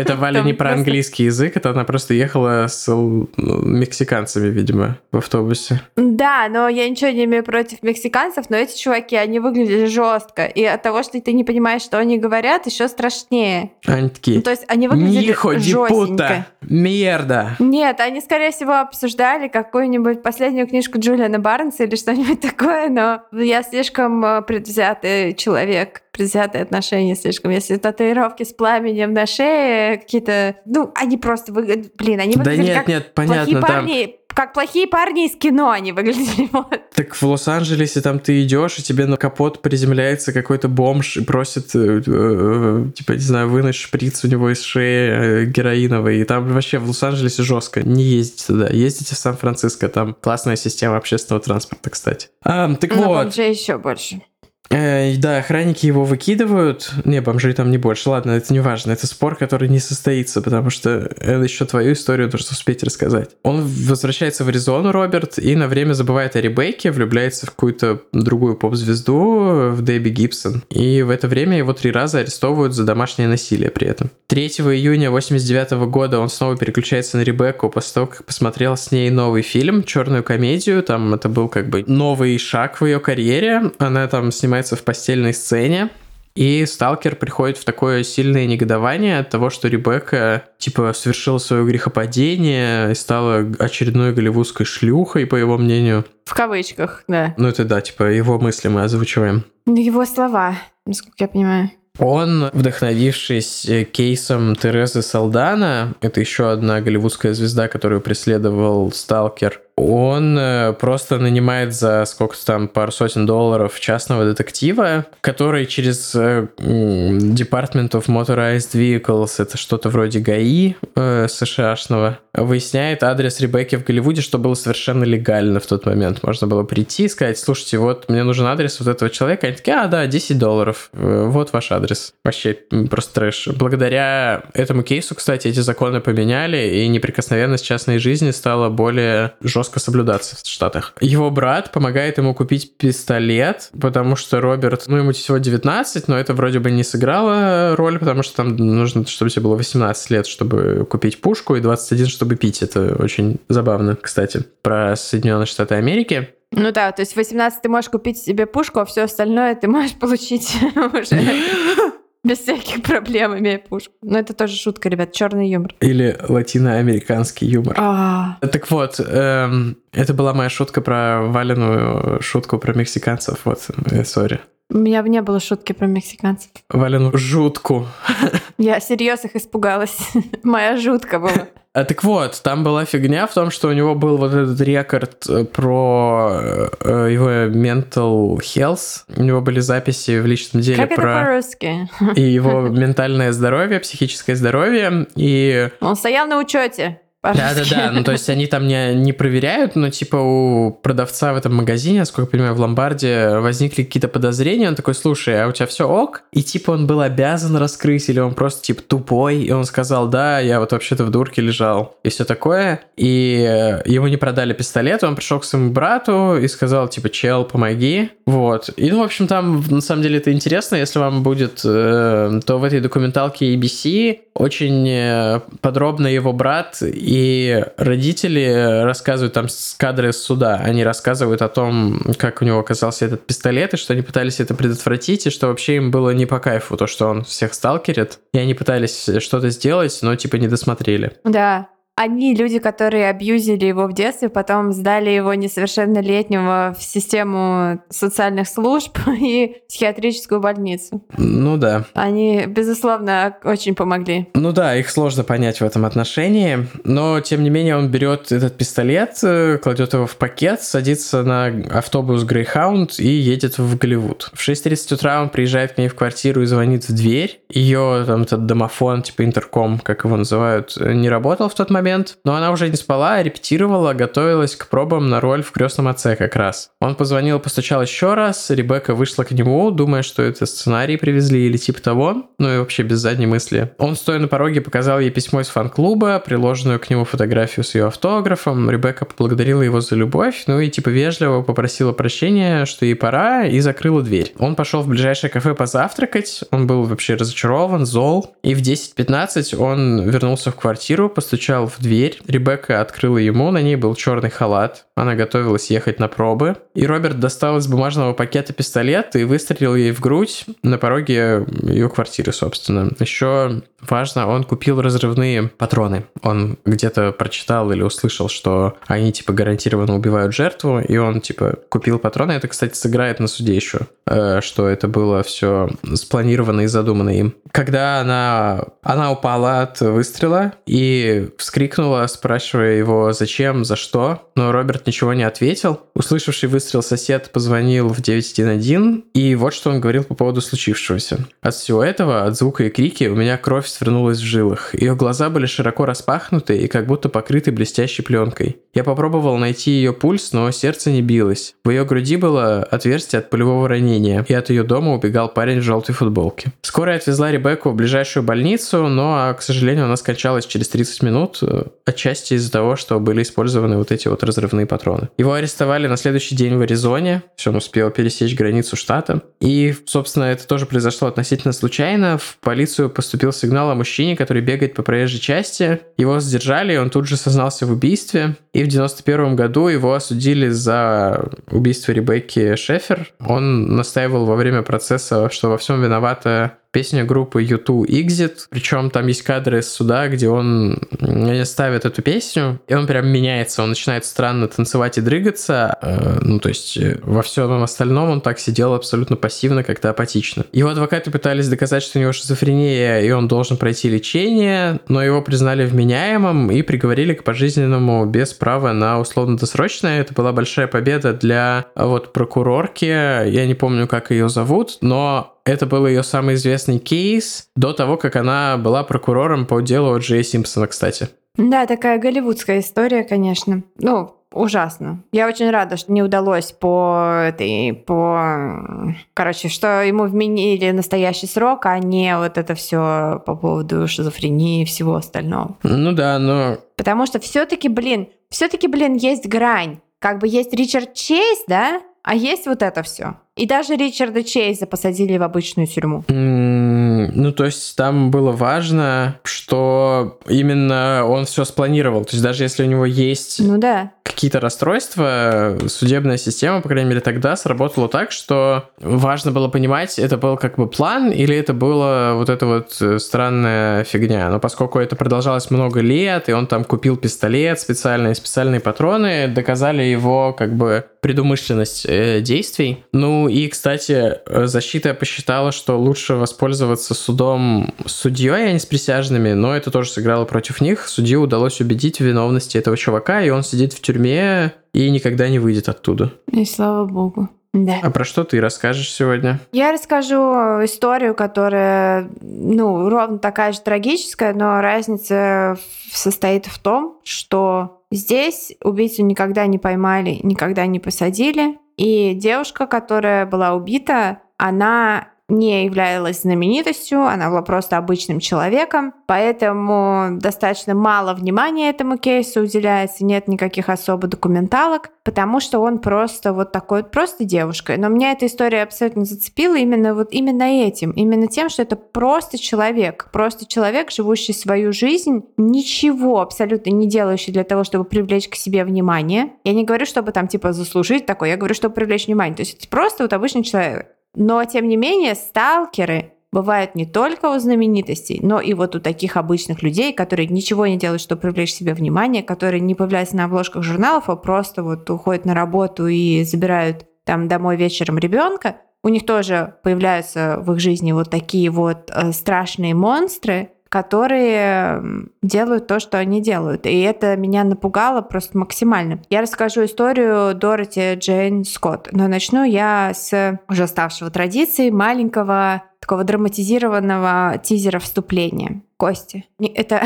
Это Валя не про английский язык, это она просто ехала с ну, мексиканцами, видимо, в автобусе. Да, но я ничего не имею против мексиканцев, но эти чуваки, они выглядели жестко. И от того, что ты не понимаешь, что они говорят, еще страшнее. Они такие, ну, то есть они выглядели Нихо, дипута, мерда. Нет, они, скорее всего, обсуждали какую-нибудь последнюю книжку Джулиана Барнса или что-нибудь такое, но я слишком э, предвзятый человек предвзятые отношения слишком. Если татуировки с пламенем на шее, какие-то... Ну, они просто выглядят... Блин, они выглядят да нет, как нет, понятно, плохие там... парни как плохие парни из кино они выглядели. Вот. Так в Лос-Анджелесе там ты идешь, и тебе на капот приземляется какой-то бомж и просит, э, э, типа, не знаю, вынуть шприц у него из шеи э, героиновый. И там вообще в Лос-Анджелесе жестко. Не ездите туда. Ездите в Сан-Франциско. Там классная система общественного транспорта, кстати. А, так Но вот. еще больше. Э, да, охранники его выкидывают. Не, бомжей там не больше. Ладно, это не важно. Это спор, который не состоится, потому что это еще твою историю нужно успеть рассказать. Он возвращается в Аризону, Роберт, и на время забывает о Ребекке, влюбляется в какую-то другую поп-звезду, в Дебби Гибсон. И в это время его три раза арестовывают за домашнее насилие при этом. 3 июня 89 года он снова переключается на Ребекку после того, как посмотрел с ней новый фильм, черную комедию. Там это был как бы новый шаг в ее карьере. Она там снимает снимается в постельной сцене. И Сталкер приходит в такое сильное негодование от того, что Ребекка, типа, совершила свое грехопадение и стала очередной голливудской шлюхой, по его мнению. В кавычках, да. Ну, это да, типа, его мысли мы озвучиваем. Его слова, насколько я понимаю. Он, вдохновившись э, кейсом Терезы Салдана, это еще одна голливудская звезда, которую преследовал Сталкер, он э, просто нанимает за сколько-то там пару сотен долларов частного детектива, который через э, Department of Motorized Vehicles, это что-то вроде ГАИ э, США-шного, выясняет адрес Ребекки в Голливуде, что было совершенно легально в тот момент. Можно было прийти и сказать, слушайте, вот мне нужен адрес вот этого человека. Они такие, а, да, 10 долларов, э, вот ваш адрес. Вообще просто трэш. Благодаря этому кейсу, кстати, эти законы поменяли, и неприкосновенность частной жизни стала более жесткой жестко соблюдаться в Штатах. Его брат помогает ему купить пистолет, потому что Роберт, ну, ему всего 19, но это вроде бы не сыграло роль, потому что там нужно, чтобы тебе было 18 лет, чтобы купить пушку, и 21, чтобы пить. Это очень забавно, кстати, про Соединенные Штаты Америки. Ну да, то есть в 18 ты можешь купить себе пушку, а все остальное ты можешь получить уже без всяких проблем, имея пушку. Но это тоже шутка, ребят, черный юмор. Или латиноамериканский юмор. А. Так вот, эм, это была моя шутка про валеную шутку про мексиканцев. Вот, э, сори. У меня не было шутки про мексиканцев. Валену жутку. Я серьезно их испугалась. Моя жутка была. А, так вот, там была фигня в том, что у него был вот этот рекорд э, про э, его mental health. У него были записи в личном деле как про... это по-русски? И его ментальное здоровье, психическое здоровье. И... Он стоял на учете. Да-да-да, ну то есть они там не, не проверяют, но типа у продавца в этом магазине, насколько я понимаю, в ломбарде возникли какие-то подозрения, он такой, слушай, а у тебя все ок? И типа он был обязан раскрыть, или он просто типа тупой, и он сказал, да, я вот вообще-то в дурке лежал, и все такое, и э, ему не продали пистолет, он пришел к своему брату и сказал, типа, чел, помоги, вот. И, ну, в общем, там, на самом деле, это интересно, если вам будет, э, то в этой документалке ABC очень э, подробно его брат и родители рассказывают там с кадры суда. Они рассказывают о том, как у него оказался этот пистолет, и что они пытались это предотвратить, и что вообще им было не по кайфу то, что он всех сталкерит. И они пытались что-то сделать, но типа не досмотрели. Да, они люди, которые абьюзили его в детстве, потом сдали его несовершеннолетнего в систему социальных служб и психиатрическую больницу. Ну да. Они, безусловно, очень помогли. Ну да, их сложно понять в этом отношении, но тем не менее он берет этот пистолет, э, кладет его в пакет, садится на автобус Greyhound и едет в Голливуд. В 6.30 утра он приезжает к ней в квартиру и звонит в дверь. Ее там этот домофон, типа интерком, как его называют, не работал в тот момент, момент, но она уже не спала, а репетировала, готовилась к пробам на роль в крестном отце как раз. Он позвонил, постучал еще раз, Ребекка вышла к нему, думая, что это сценарий привезли или типа того, ну и вообще без задней мысли. Он, стоя на пороге, показал ей письмо из фан-клуба, приложенную к нему фотографию с ее автографом. Ребекка поблагодарила его за любовь, ну и типа вежливо попросила прощения, что ей пора, и закрыла дверь. Он пошел в ближайшее кафе позавтракать, он был вообще разочарован, зол, и в 10.15 он вернулся в квартиру, постучал в дверь. Ребекка открыла ему, на ней был черный халат. Она готовилась ехать на пробы. И Роберт достал из бумажного пакета пистолет и выстрелил ей в грудь на пороге ее квартиры, собственно. Еще важно, он купил разрывные патроны. Он где-то прочитал или услышал, что они, типа, гарантированно убивают жертву, и он, типа, купил патроны. Это, кстати, сыграет на суде еще, э, что это было все спланировано и задумано им. Когда она, она упала от выстрела и вскрикнула, спрашивая его, зачем, за что, но Роберт ничего не ответил. Услышавший выстрел сосед позвонил в 911, и вот что он говорил по поводу случившегося. От всего этого, от звука и крики, у меня кровь свернулась в жилах. Ее глаза были широко распахнуты и как будто покрыты блестящей пленкой. Я попробовал найти ее пульс, но сердце не билось. В ее груди было отверстие от пулевого ранения, и от ее дома убегал парень в желтой футболке. Скорая отвезла Ребекку в ближайшую больницу, но, к сожалению, она скончалась через 30 минут. Отчасти из-за того, что были использованы вот эти вот разрывные патроны. Его арестовали на следующий день в Аризоне, все, он успел пересечь границу штата. И, собственно, это тоже произошло относительно случайно. В полицию поступил сигнал о мужчине, который бегает по проезжей части. Его задержали, и он тут же сознался в убийстве. И в 91 году его осудили за убийство Ребекки Шефер. Он настаивал во время процесса, что во всем виновата песня группы U2 Exit. Причем там есть кадры суда, где он ставит эту песню, и он прям меняется, он начинает странно танцевать и дрыгаться. Э, ну, то есть э, во всем остальном он так сидел абсолютно пассивно, как-то апатично. Его адвокаты пытались доказать, что у него шизофрения, и он должен пройти лечение, но его признали вменяемым и приговорили к пожизненному без права на условно-досрочное. Это была большая победа для вот прокурорки, я не помню, как ее зовут, но это был ее самый известный кейс до того, как она была прокурором по делу Джей Симпсона, кстати. Да, такая голливудская история, конечно. Ну, ужасно. Я очень рада, что не удалось по этой, по... Короче, что ему вменили настоящий срок, а не вот это все по поводу шизофрении и всего остального. Ну да, но... Потому что все-таки, блин, все-таки, блин, есть грань. Как бы есть Ричард Чейз, да, а есть вот это все. И даже Ричарда Чейза посадили в обычную тюрьму. Ну, то есть там было важно, что именно он все спланировал. То есть даже если у него есть ну, да. какие-то расстройства, судебная система, по крайней мере, тогда сработала так, что важно было понимать, это был как бы план или это была вот эта вот э, странная фигня. Но поскольку это продолжалось много лет, и он там купил пистолет специальные, специальные патроны, доказали его как бы предумышленность э, действий. Ну и, кстати, э, защита посчитала, что лучше воспользоваться судом судьей, а не с присяжными, но это тоже сыграло против них. Судью удалось убедить в виновности этого чувака, и он сидит в тюрьме и никогда не выйдет оттуда. И слава богу. Да. А про что ты расскажешь сегодня? Я расскажу историю, которая, ну, ровно такая же трагическая, но разница состоит в том, что Здесь убийцу никогда не поймали, никогда не посадили. И девушка, которая была убита, она не являлась знаменитостью, она была просто обычным человеком, поэтому достаточно мало внимания этому кейсу уделяется, нет никаких особо документалок, потому что он просто вот такой, просто девушка. Но меня эта история абсолютно зацепила именно вот именно этим, именно тем, что это просто человек, просто человек, живущий свою жизнь, ничего абсолютно не делающий для того, чтобы привлечь к себе внимание. Я не говорю, чтобы там типа заслужить такое, я говорю, чтобы привлечь внимание. То есть это просто вот обычный человек. Но, тем не менее, сталкеры бывают не только у знаменитостей, но и вот у таких обычных людей, которые ничего не делают, чтобы привлечь себе внимание, которые не появляются на обложках журналов, а просто вот уходят на работу и забирают там домой вечером ребенка. У них тоже появляются в их жизни вот такие вот э, страшные монстры, которые делают то, что они делают. И это меня напугало просто максимально. Я расскажу историю Дороти Джейн Скотт, но начну я с уже ставшего традиции маленького такого драматизированного тизера вступления. Кости. Это...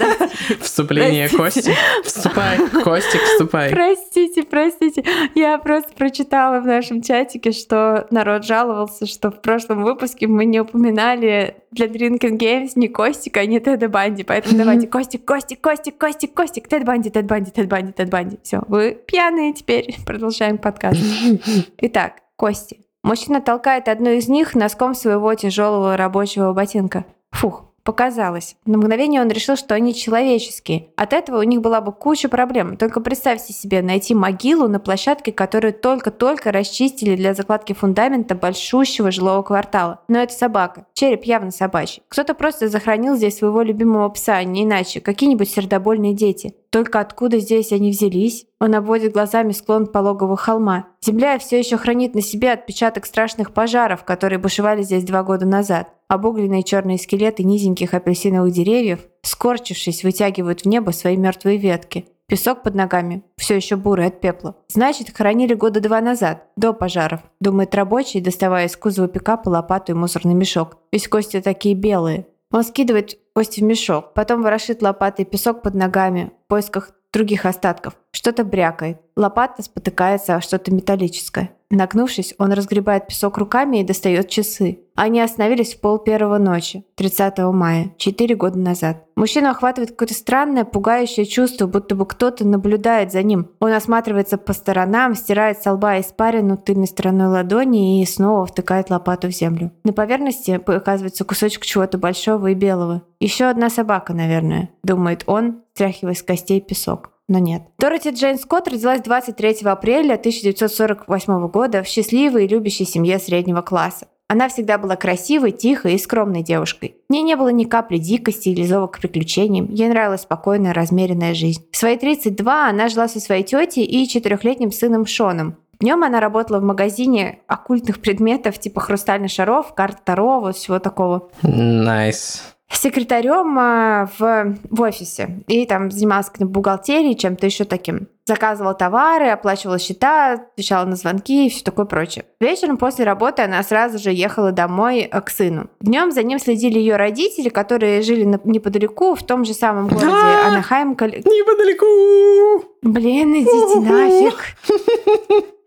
Вступление Кости. Вступай, Костик, вступай. Простите, простите. Я просто прочитала в нашем чатике, что народ жаловался, что в прошлом выпуске мы не упоминали для Drinking Games ни Костика, ни Теда Банди. Поэтому давайте Костик, Костик, Костик, Костик, Костик, Тед Банди, Тед Банди, Тед Банди, Тед Банди. Все, вы пьяные теперь. Продолжаем подкаст. Итак, Кости. Мужчина толкает одну из них носком своего тяжелого рабочего ботинка. Фух, Показалось. На мгновение он решил, что они человеческие. От этого у них была бы куча проблем. Только представьте себе найти могилу на площадке, которую только-только расчистили для закладки фундамента большущего жилого квартала. Но это собака. Череп явно собачий. Кто-то просто захоронил здесь своего любимого пса, не иначе. Какие-нибудь сердобольные дети. Только откуда здесь они взялись? Он обводит глазами склон пологого холма. Земля все еще хранит на себе отпечаток страшных пожаров, которые бушевали здесь два года назад. Обугленные черные скелеты низеньких апельсиновых деревьев, скорчившись, вытягивают в небо свои мертвые ветки. Песок под ногами, все еще бурый от пепла. Значит, хоронили года два назад, до пожаров, думает рабочий, доставая из кузова пикапа лопату и мусорный мешок. Ведь кости такие белые. Он скидывает кости в мешок, потом ворошит лопатой песок под ногами в поисках других остатков. Что-то брякает. Лопата спотыкается о что-то металлическое. Нагнувшись, он разгребает песок руками и достает часы. Они остановились в пол первого ночи, 30 мая, 4 года назад. Мужчину охватывает какое-то странное, пугающее чувство, будто бы кто-то наблюдает за ним. Он осматривается по сторонам, стирает с лба испарину тыльной стороной ладони и снова втыкает лопату в землю. На поверхности оказывается кусочек чего-то большого и белого. Еще одна собака, наверное, думает он, стряхивая с костей песок но нет. Дороти Джейн Скотт родилась 23 апреля 1948 года в счастливой и любящей семье среднего класса. Она всегда была красивой, тихой и скромной девушкой. В ней не было ни капли дикости или зова к приключениям. Ей нравилась спокойная, размеренная жизнь. В свои 32 она жила со своей тетей и четырехлетним сыном Шоном. Днем она работала в магазине оккультных предметов типа хрустальных шаров, карт Таро, вот всего такого. Nice секретарем а, в, в офисе. И там занималась бухгалтерией, чем-то еще таким. Заказывала товары, оплачивала счета, отвечала на звонки и все такое прочее. Вечером после работы она сразу же ехала домой э, к сыну. Днем за ним следили ее родители, которые жили неподалеку, в том же самом городе Анахайм. Неподалеку! Блин, идите нафиг.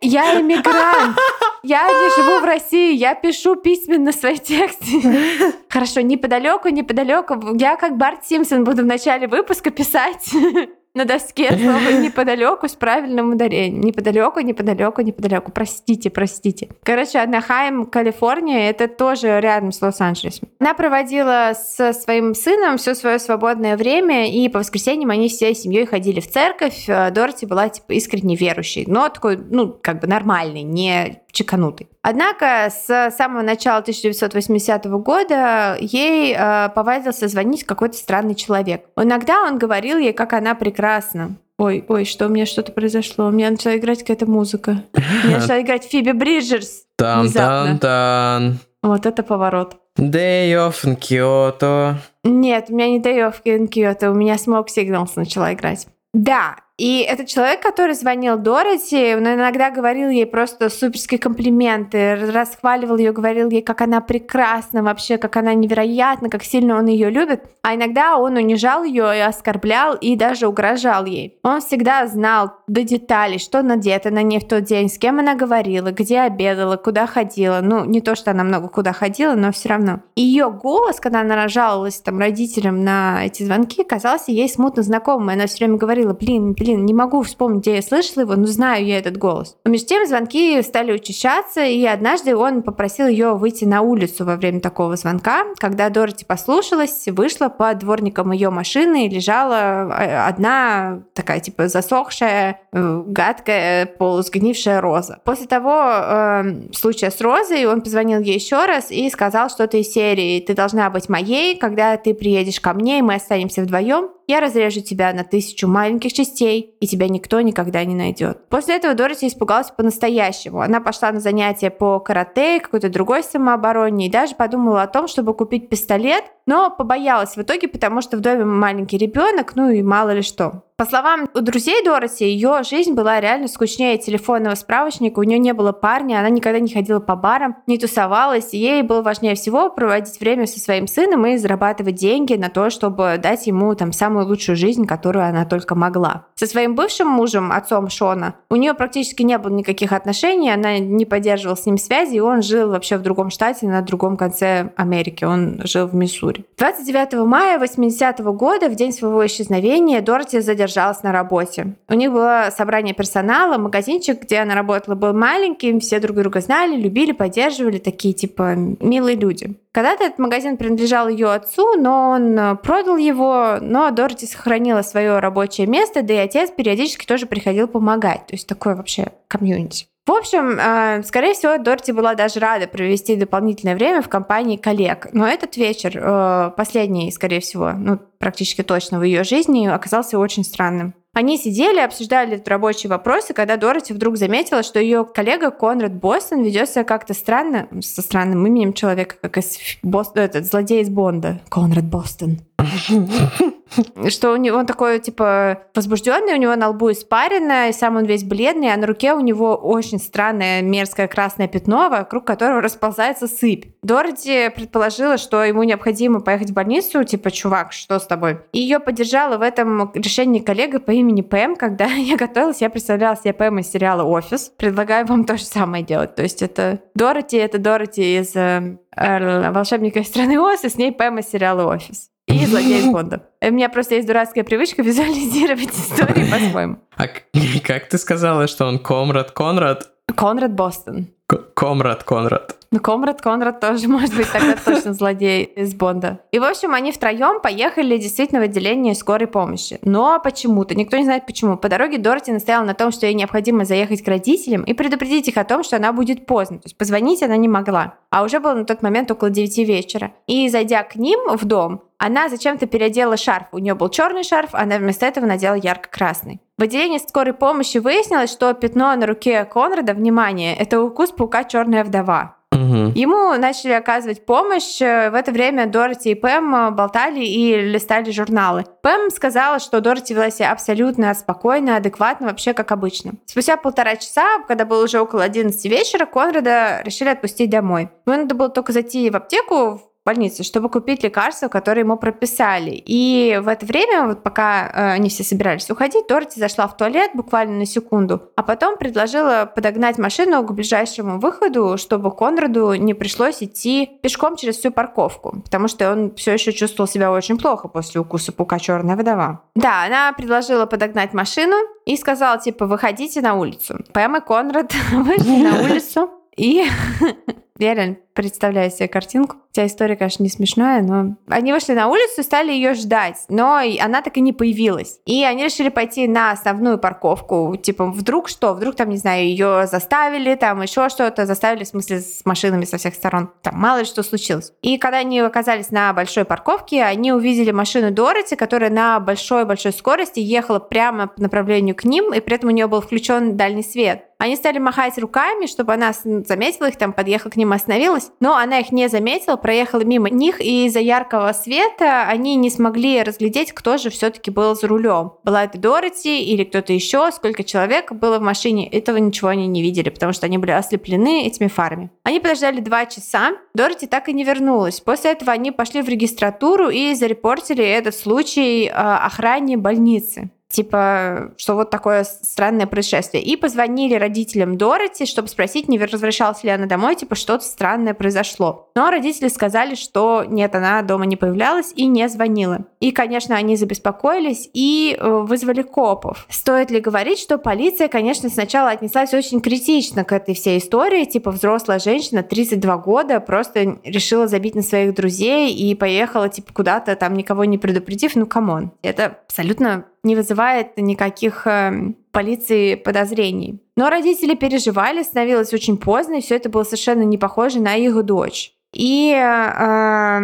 Я иммигрант. Я не живу в России, я пишу письменно свои тексты. Хорошо, неподалеку, неподалеку. Я как Барт Симпсон буду в начале выпуска писать на доске слово неподалеку с правильным ударением. Неподалеку, неподалеку, неподалеку. Простите, простите. Короче, Анахайм, Калифорния, это тоже рядом с Лос-Анджелесом. Она проводила со своим сыном все свое свободное время, и по воскресеньям они всей семьей ходили в церковь. Дороти была типа искренне верующей, но такой, ну, как бы нормальный, не чеканутый. Однако с самого начала 1980 года ей э, повадился звонить какой-то странный человек. Иногда он говорил ей, как она прекрасна. Ой, ой, что у меня что-то произошло. У меня начала играть какая-то музыка. У меня начала играть Фиби Бриджерс. Там, там, там. Вот это поворот. Day off in Kyoto. Нет, у меня не Day off in Kyoto, у меня Smoke Signals начала играть. Да, и этот человек, который звонил Дороти, он иногда говорил ей просто суперские комплименты, расхваливал ее, говорил ей, как она прекрасна вообще, как она невероятна, как сильно он ее любит. А иногда он унижал ее и оскорблял, и даже угрожал ей. Он всегда знал до деталей, что надето на ней в тот день, с кем она говорила, где обедала, куда ходила. Ну, не то, что она много куда ходила, но все равно. Ее голос, когда она жаловалась там родителям на эти звонки, казался ей смутно знакомым. Она все время говорила, блин, блин, блин, не могу вспомнить, где я слышала его, но знаю я этот голос. Но между тем звонки стали учащаться, и однажды он попросил ее выйти на улицу во время такого звонка. Когда Дороти послушалась, вышла под дворником ее машины и лежала э, одна такая типа засохшая, э, гадкая, полусгнившая роза. После того э, случая с розой он позвонил ей еще раз и сказал что-то из серии «Ты должна быть моей, когда ты приедешь ко мне, и мы останемся вдвоем, я разрежу тебя на тысячу маленьких частей, и тебя никто никогда не найдет. После этого Дороти испугалась по-настоящему. Она пошла на занятия по карате, какой-то другой самообороне, и даже подумала о том, чтобы купить пистолет, но побоялась в итоге, потому что в доме маленький ребенок, ну и мало ли что. По словам друзей Дороти, ее жизнь была реально скучнее телефонного справочника. У нее не было парня, она никогда не ходила по барам, не тусовалась. Ей было важнее всего проводить время со своим сыном и зарабатывать деньги на то, чтобы дать ему там самую лучшую жизнь, которую она только могла. Со своим бывшим мужем, отцом Шона, у нее практически не было никаких отношений, она не поддерживала с ним связи, и он жил вообще в другом штате, на другом конце Америки. Он жил в Миссури. 29 мая 80 -го года, в день своего исчезновения, Дороти задержалась задержалась на работе. У них было собрание персонала, магазинчик, где она работала, был маленький, все друг друга знали, любили, поддерживали, такие типа милые люди. Когда-то этот магазин принадлежал ее отцу, но он э, продал его, но Дороти сохранила свое рабочее место, да и отец периодически тоже приходил помогать. То есть такое вообще комьюнити. В общем, э, скорее всего, Дорти была даже рада провести дополнительное время в компании коллег. Но этот вечер, э, последний, скорее всего, ну, практически точно в ее жизни, оказался очень странным. Они сидели, обсуждали рабочие вопросы, когда Дороти вдруг заметила, что ее коллега Конрад Бостон ведет себя как-то странно, со странным именем человека, как из Бос... этот злодей из Бонда, Конрад Бостон. Что у него он такой, типа, возбужденный, у него на лбу испарено, и сам он весь бледный, а на руке у него очень странное мерзкое красное пятно, вокруг которого расползается сыпь. Дороти предположила, что ему необходимо поехать в больницу, типа, чувак, что с тобой? И ее поддержала в этом решении коллега по имени Пэм. Когда я готовилась, я представляла себе Пэм из сериала «Офис». Предлагаю вам то же самое делать. То есть это Дороти, это Дороти из э, «Волшебника из страны Оз», и с ней Пэм из сериала «Офис». И злодей из Бонда. У меня просто есть дурацкая привычка визуализировать истории по-своему. А как ты сказала, что он Комрад Конрад? Конрад Бостон. Комрад Конрад. Ну, Комрад Конрад тоже может быть тогда точно злодей из Бонда. И, в общем, они втроем поехали действительно в отделение скорой помощи. Но почему-то, никто не знает почему, по дороге Дороти настояла на том, что ей необходимо заехать к родителям и предупредить их о том, что она будет поздно. То есть позвонить она не могла. А уже было на тот момент около 9 вечера. И, зайдя к ним в дом, она зачем-то переодела шарф. У нее был черный шарф, она вместо этого надела ярко-красный. В отделении скорой помощи выяснилось, что пятно на руке Конрада, внимание, это укус паука черная вдова. Угу. Ему начали оказывать помощь. В это время Дороти и Пэм болтали и листали журналы. Пэм сказала, что Дороти вела себя абсолютно спокойно, адекватно, вообще как обычно. Спустя полтора часа, когда было уже около 11 вечера, Конрада решили отпустить домой. Ему надо было только зайти в аптеку, больнице, чтобы купить лекарства, которые ему прописали. И в это время, вот пока э, они все собирались уходить, Дороти зашла в туалет буквально на секунду, а потом предложила подогнать машину к ближайшему выходу, чтобы Конраду не пришлось идти пешком через всю парковку, потому что он все еще чувствовал себя очень плохо после укуса паука черная вдова. Да, она предложила подогнать машину и сказала, типа, выходите на улицу. Пэм и Конрад вышли на улицу, и я реально представляю себе картинку. Вся история, конечно, не смешная, но... Они вышли на улицу и стали ее ждать, но она так и не появилась. И они решили пойти на основную парковку. Типа, вдруг что? Вдруг там, не знаю, ее заставили, там еще что-то. Заставили, в смысле, с машинами со всех сторон. Там мало ли что случилось. И когда они оказались на большой парковке, они увидели машину Дороти, которая на большой-большой скорости ехала прямо по направлению к ним, и при этом у нее был включен дальний свет. Они стали махать руками, чтобы она заметила их, там подъехала к ним, остановилась, но она их не заметила, проехала мимо них, и из-за яркого света они не смогли разглядеть, кто же все-таки был за рулем. Была это Дороти или кто-то еще, сколько человек было в машине, этого ничего они не видели, потому что они были ослеплены этими фарами. Они подождали два часа, Дороти так и не вернулась. После этого они пошли в регистратуру и зарепортили этот случай э, охране больницы типа, что вот такое странное происшествие. И позвонили родителям Дороти, чтобы спросить, не возвращалась ли она домой, типа, что-то странное произошло. Но родители сказали, что нет, она дома не появлялась и не звонила. И, конечно, они забеспокоились и э, вызвали копов. Стоит ли говорить, что полиция, конечно, сначала отнеслась очень критично к этой всей истории, типа, взрослая женщина, 32 года, просто решила забить на своих друзей и поехала, типа, куда-то там никого не предупредив, ну, come on. Это абсолютно не вызывает никаких э, полиции подозрений. Но родители переживали, становилось очень поздно, и все это было совершенно не похоже на их дочь. И э,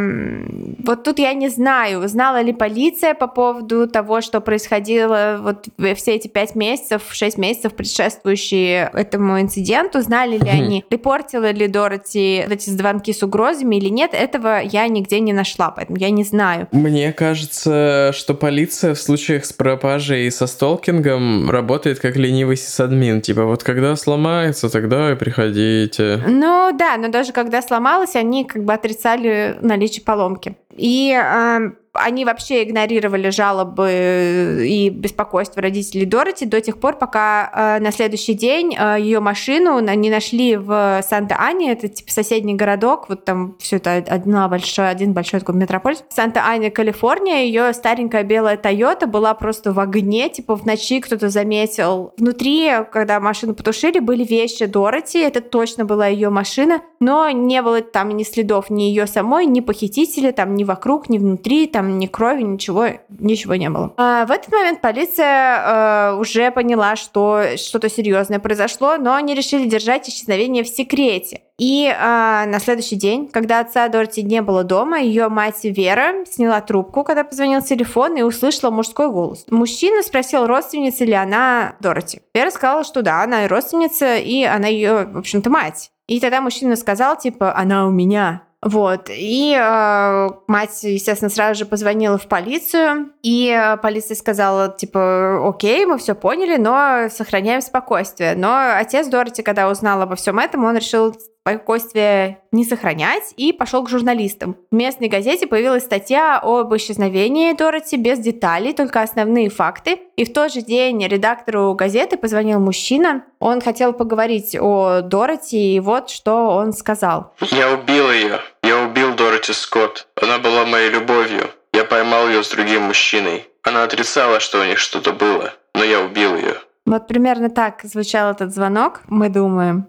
вот тут я не знаю, знала ли полиция по поводу того, что происходило вот все эти пять месяцев, шесть месяцев предшествующие этому инциденту, знали ли они, репортила ли Дороти эти звонки с угрозами или нет, этого я нигде не нашла, поэтому я не знаю. Мне кажется, что полиция в случаях с пропажей и со столкингом работает как ленивый сисадмин, типа вот когда сломается, тогда и приходите. Ну да, но даже когда сломалась, они как бы отрицали наличие поломки. И э, они вообще игнорировали жалобы и беспокойство родителей Дороти до тех пор, пока э, на следующий день э, ее машину они нашли в Санта-Ане, это типа соседний городок, вот там все это одна большая, один большой такой метрополис. Санта-Ане, Калифорния, ее старенькая белая Тойота была просто в огне, типа в ночи кто-то заметил. Внутри, когда машину потушили, были вещи Дороти, это точно была ее машина, но не было там ни следов ни ее самой, ни похитителя, там ни вокруг, ни внутри, там ни крови, ничего, ничего не было. А в этот момент полиция э, уже поняла, что что-то серьезное произошло, но они решили держать исчезновение в секрете. И э, на следующий день, когда отца Дороти не было дома, ее мать Вера сняла трубку, когда позвонил телефон и услышала мужской голос. Мужчина спросил, родственница ли она Дороти. Вера сказала, что да, она родственница, и она ее, в общем-то, мать. И тогда мужчина сказал, типа, она у меня. Вот. И э, мать, естественно, сразу же позвонила в полицию, и э, полиция сказала, типа, окей, мы все поняли, но сохраняем спокойствие. Но отец Дороти, когда узнал обо всем этом, он решил спокойствие не сохранять и пошел к журналистам. В местной газете появилась статья об исчезновении Дороти без деталей, только основные факты. И в тот же день редактору газеты позвонил мужчина. Он хотел поговорить о Дороти, и вот что он сказал. «Я убил ее. Я убил Дороти Скотт. Она была моей любовью. Я поймал ее с другим мужчиной. Она отрицала, что у них что-то было, но я убил ее». Вот примерно так звучал этот звонок, мы думаем.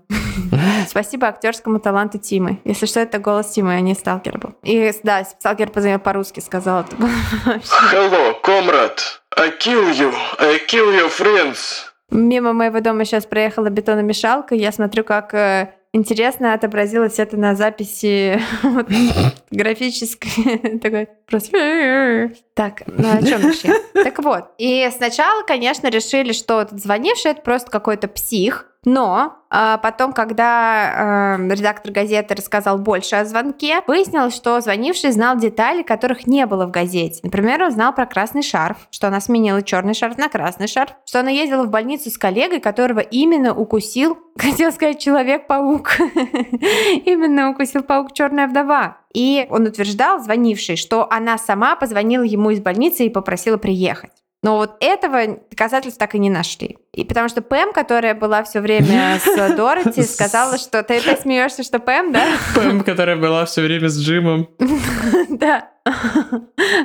Спасибо актерскому таланту Тимы. Если что, это голос Тимы, а не Сталкер был. И да, Сталкер позвонил по-русски, сказал это. Hello, комрад. I kill you. I kill your friends. Мимо моего дома сейчас проехала бетономешалка. Я смотрю, как э, интересно отобразилось это на записи графической. Такой просто... Так, ну о чем вообще? Так вот, и сначала, конечно, решили, что этот звонивший это просто какой-то псих, но а потом, когда э, редактор газеты рассказал больше о звонке, выяснилось, что звонивший знал детали, которых не было в газете. Например, он знал про красный шарф, что она сменила черный шарф на красный шарф, что она ездила в больницу с коллегой, которого именно укусил, хотел сказать, человек-паук. Именно укусил паук черная вдова. И он утверждал, звонивший, что она сама позвонила ему из больницы и попросила приехать. Но вот этого доказательств так и не нашли. И потому что Пэм, которая была все время с Дороти, сказала, что ты, ты смеешься, что Пэм, да? Пэм, которая была все время с Джимом. Да.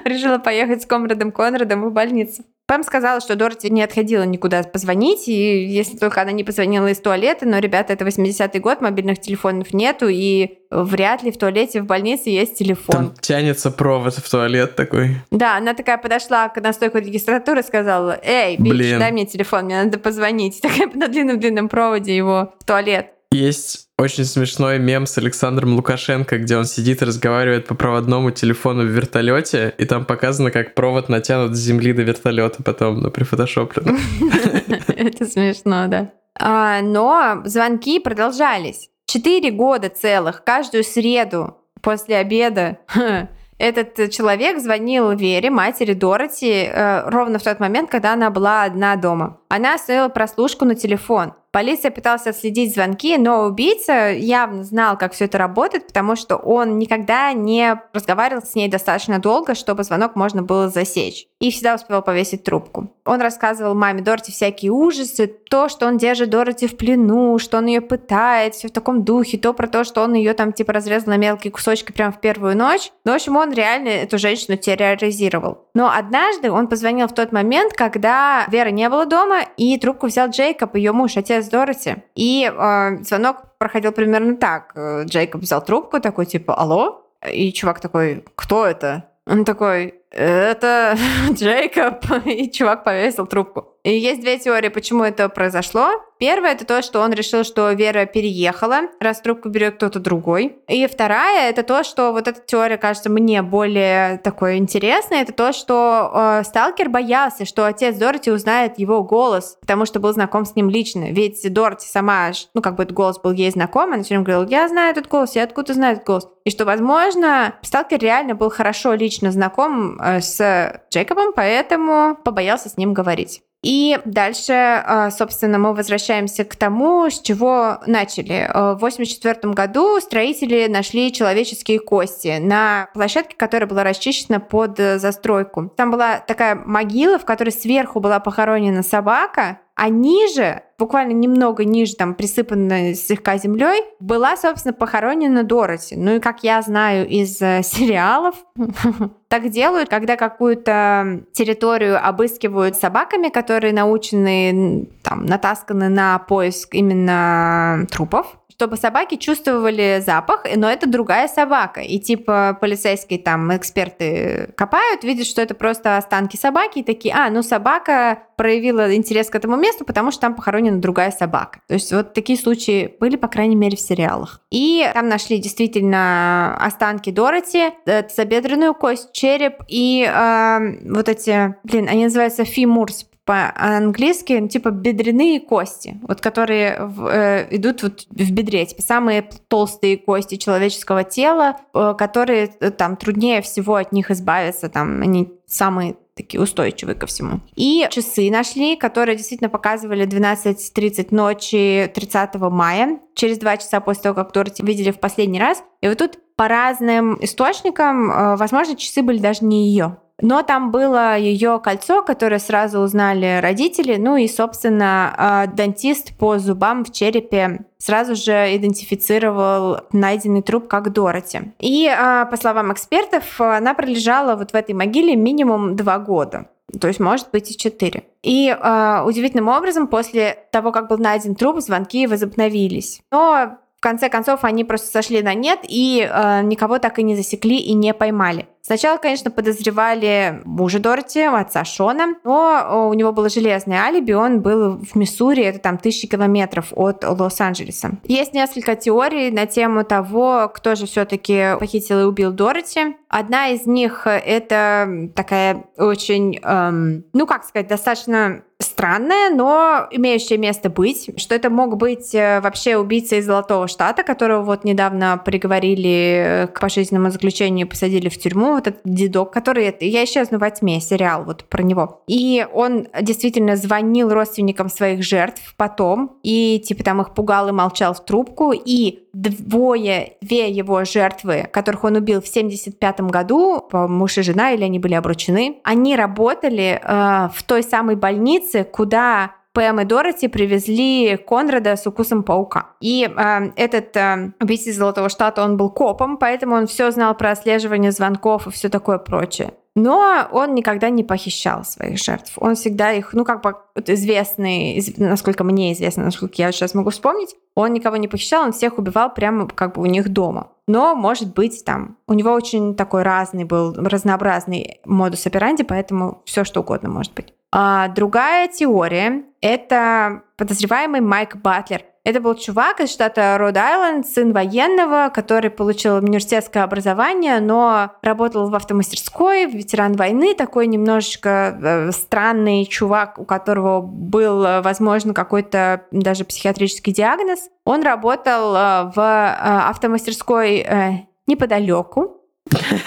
Решила поехать с Комрадом Конрадом в больницу. Пэм сказала, что Дороти не отходила никуда позвонить, и если только она не позвонила из туалета, но, ребята, это 80-й год, мобильных телефонов нету, и вряд ли в туалете в больнице есть телефон. Там тянется провод в туалет такой. Да, она такая подошла на стойку регистратуры и сказала, эй, бич, дай мне телефон, мне надо позвонить. Такая на длинном-длинном проводе его в туалет. Есть очень смешной мем с Александром Лукашенко, где он сидит и разговаривает по проводному телефону в вертолете, и там показано, как провод натянут с земли до вертолета потом, ну, прифотошоплено. Это смешно, да. А, но звонки продолжались. Четыре года целых, каждую среду после обеда этот человек звонил Вере, матери Дороти, э, ровно в тот момент, когда она была одна дома. Она остановила прослушку на телефон. Полиция пыталась отследить звонки, но убийца явно знал, как все это работает, потому что он никогда не разговаривал с ней достаточно долго, чтобы звонок можно было засечь. И всегда успевал повесить трубку. Он рассказывал маме Дороти всякие ужасы, то, что он держит Дороти в плену, что он ее пытает, все в таком духе, то про то, что он ее там типа разрезал на мелкие кусочки прямо в первую ночь. Ну, в общем, он реально эту женщину терроризировал. Но однажды он позвонил в тот момент, когда Вера не было дома, и трубку взял Джейкоб, ее муж, отец Дороти. И э, звонок проходил примерно так. Джейкоб взял трубку, такой типа «Алло?» И чувак такой «Кто это?» Он такой «Это Джейкоб». И чувак повесил трубку. И есть две теории, почему это произошло. Первая это то, что он решил, что Вера переехала, раз трубку берет кто-то другой. И вторая это то, что вот эта теория кажется мне более такой интересной, это то, что э, Сталкер боялся, что отец Дороти узнает его голос, потому что был знаком с ним лично. Ведь Дороти сама, ну как бы этот голос был ей знаком, она все время говорила, я знаю этот голос, я откуда знаю этот голос. И что, возможно, Сталкер реально был хорошо лично знаком э, с Джейкобом, поэтому побоялся с ним говорить. И дальше, а, собственно, мы возвращаемся к тому, с чего начали. А, в 1984 году строители нашли человеческие кости на площадке, которая была расчищена под застройку. Там была такая могила, в которой сверху была похоронена собака, а ниже, буквально немного ниже, там присыпанная слегка землей, была, собственно, похоронена Дороти. Ну и как я знаю из э, сериалов, так делают, когда какую-то территорию обыскивают собаками, которые научены, там, натасканы на поиск именно трупов чтобы собаки чувствовали запах, но это другая собака. И типа полицейские там эксперты копают, видят, что это просто останки собаки, и такие, а, ну собака проявила интерес к этому месту, потому что там похоронена другая собака. То есть вот такие случаи были, по крайней мере, в сериалах. И там нашли действительно останки Дороти, забедренную кость, череп и э, вот эти, блин, они называются фимурс, по-английски, ну, типа бедренные кости, вот которые в, э, идут вот в бедре, типа самые толстые кости человеческого тела, э, которые э, там труднее всего от них избавиться, там они самые такие устойчивые ко всему. И часы нашли, которые действительно показывали 12.30 ночи 30 мая, через два часа после того, как Дороти видели в последний раз. И вот тут по разным источникам, э, возможно, часы были даже не ее. Но там было ее кольцо, которое сразу узнали родители, ну и, собственно, а, дантист по зубам в черепе сразу же идентифицировал найденный труп как Дороти. И, а, по словам экспертов, она пролежала вот в этой могиле минимум два года. То есть, может быть, и четыре. И э, удивительным образом, после того, как был найден труп, звонки возобновились. Но в конце концов они просто сошли на нет и э, никого так и не засекли и не поймали. Сначала, конечно, подозревали мужа Дороти, отца Шона, но у него было железное алиби, он был в Миссури, это там тысячи километров от Лос-Анджелеса. Есть несколько теорий на тему того, кто же все-таки похитил и убил Дороти. Одна из них это такая очень, эм, ну как сказать, достаточно странное, но имеющее место быть, что это мог быть э, вообще убийца из Золотого Штата, которого вот недавно приговорили к пожизненному заключению и посадили в тюрьму вот этот дедок, который... Я исчезну во тьме, сериал вот про него. И он действительно звонил родственникам своих жертв потом, и типа там их пугал и молчал в трубку, и двое, две его жертвы, которых он убил в 75 году, муж и жена, или они были обручены, они работали э, в той самой больнице, куда Пэм и Дороти привезли Конрада с укусом паука. И э, этот э, убийца из Золотого Штата, он был копом, поэтому он все знал про отслеживание звонков и все такое прочее. Но он никогда не похищал своих жертв. Он всегда их, ну, как бы известный, насколько мне известно, насколько я сейчас могу вспомнить, он никого не похищал, он всех убивал прямо как бы у них дома. Но, может быть, там, у него очень такой разный был, разнообразный модус операнди, поэтому все что угодно может быть. А другая теория — это подозреваемый Майк Батлер. Это был чувак из штата Род-Айленд, сын военного, который получил университетское образование, но работал в автомастерской, ветеран войны, такой немножечко э, странный чувак, у которого был, э, возможно, какой-то даже психиатрический диагноз. Он работал э, в автомастерской неподалеку,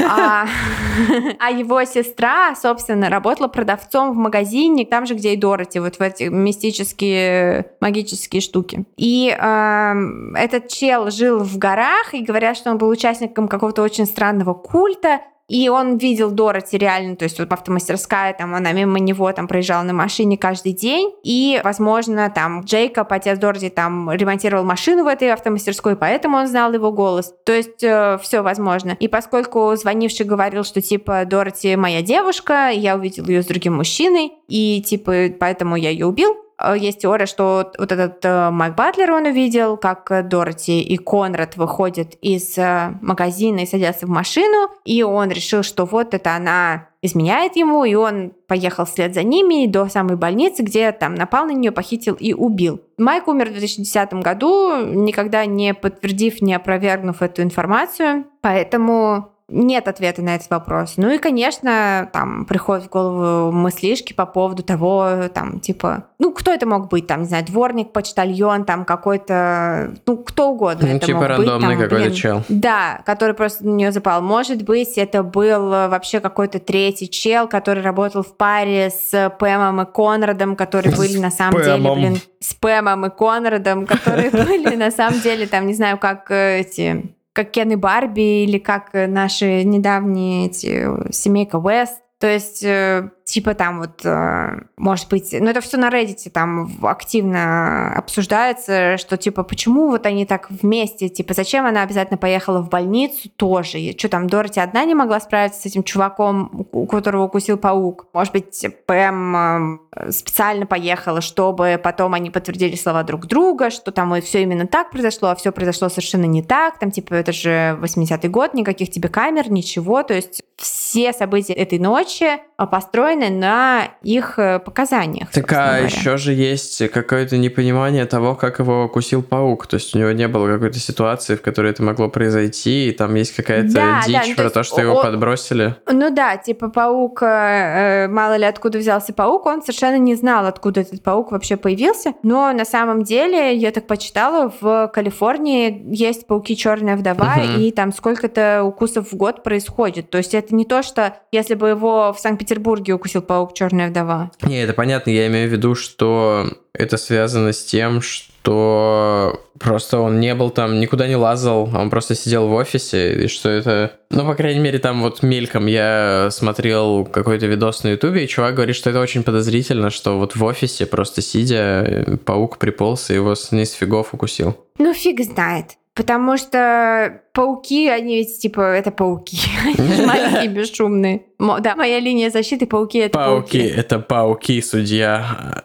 а, а его сестра, собственно, работала продавцом в магазине, там же, где и Дороти, вот в эти мистические магические штуки. И э, этот чел жил в горах, и говорят, что он был участником какого-то очень странного культа, и он видел Дороти реально, то есть вот автомастерская, там она мимо него там проезжала на машине каждый день. И, возможно, там Джейкоб, отец Дороти, там ремонтировал машину в этой автомастерской, поэтому он знал его голос. То есть э, все возможно. И поскольку звонивший говорил, что типа Дороти моя девушка, я увидел ее с другим мужчиной, и типа поэтому я ее убил, есть теория, что вот этот э, Майк Батлер он увидел, как Дороти и Конрад выходят из э, магазина и садятся в машину, и он решил, что вот это она изменяет ему, и он поехал вслед за ними до самой больницы, где там напал на нее, похитил и убил. Майк умер в 2010 году, никогда не подтвердив, не опровергнув эту информацию, поэтому нет ответа на этот вопрос. Ну и, конечно, там приходят в голову мыслишки по поводу того, там, типа, ну, кто это мог быть, там, не знаю, дворник, почтальон, там, какой-то, ну, кто угодно ну, это типа мог рандомный какой-то чел. Да, который просто на нее запал. Может быть, это был вообще какой-то третий чел, который работал в паре с Пэмом и Конрадом, которые были на самом деле, блин, с Пэмом и Конрадом, которые были на самом деле, там, не знаю, как э, эти как Кен и Барби или как наши недавние эти семейка Вест. То есть э, типа там вот, э, может быть, ну это все на Reddit там активно обсуждается, что типа почему вот они так вместе, типа зачем она обязательно поехала в больницу тоже, и что там Дороти одна не могла справиться с этим чуваком, у которого укусил паук, может быть Пэм э, специально поехала, чтобы потом они подтвердили слова друг друга, что там и все именно так произошло, а все произошло совершенно не так, там типа это же 80-й год, никаких тебе камер, ничего, то есть все события этой ночи построены построены на их э, показаниях. Так а еще же есть какое-то непонимание того, как его укусил паук. То есть у него не было какой-то ситуации, в которой это могло произойти, и там есть какая-то да, дичь да, ну, про то, что его подбросили. Ну да, типа паук, э, мало ли откуда взялся паук, он совершенно не знал, откуда этот паук вообще появился. Но на самом деле, я так почитала, в Калифорнии есть пауки черная вдова, угу. и там сколько-то укусов в год происходит. То есть это не то, что если бы его в Санкт-Петербурге укусил паук черная вдова. Не, это понятно, я имею в виду, что это связано с тем, что просто он не был там, никуда не лазал, он просто сидел в офисе, и что это... Ну, по крайней мере, там вот мельком я смотрел какой-то видос на ютубе, и чувак говорит, что это очень подозрительно, что вот в офисе просто сидя, паук приполз и его с фигов укусил. Ну, фиг знает. Потому что пауки, они ведь типа, это пауки. Они маленькие, бесшумные. Да, моя линия защиты пауки это пауки. Пауки это пауки, судья.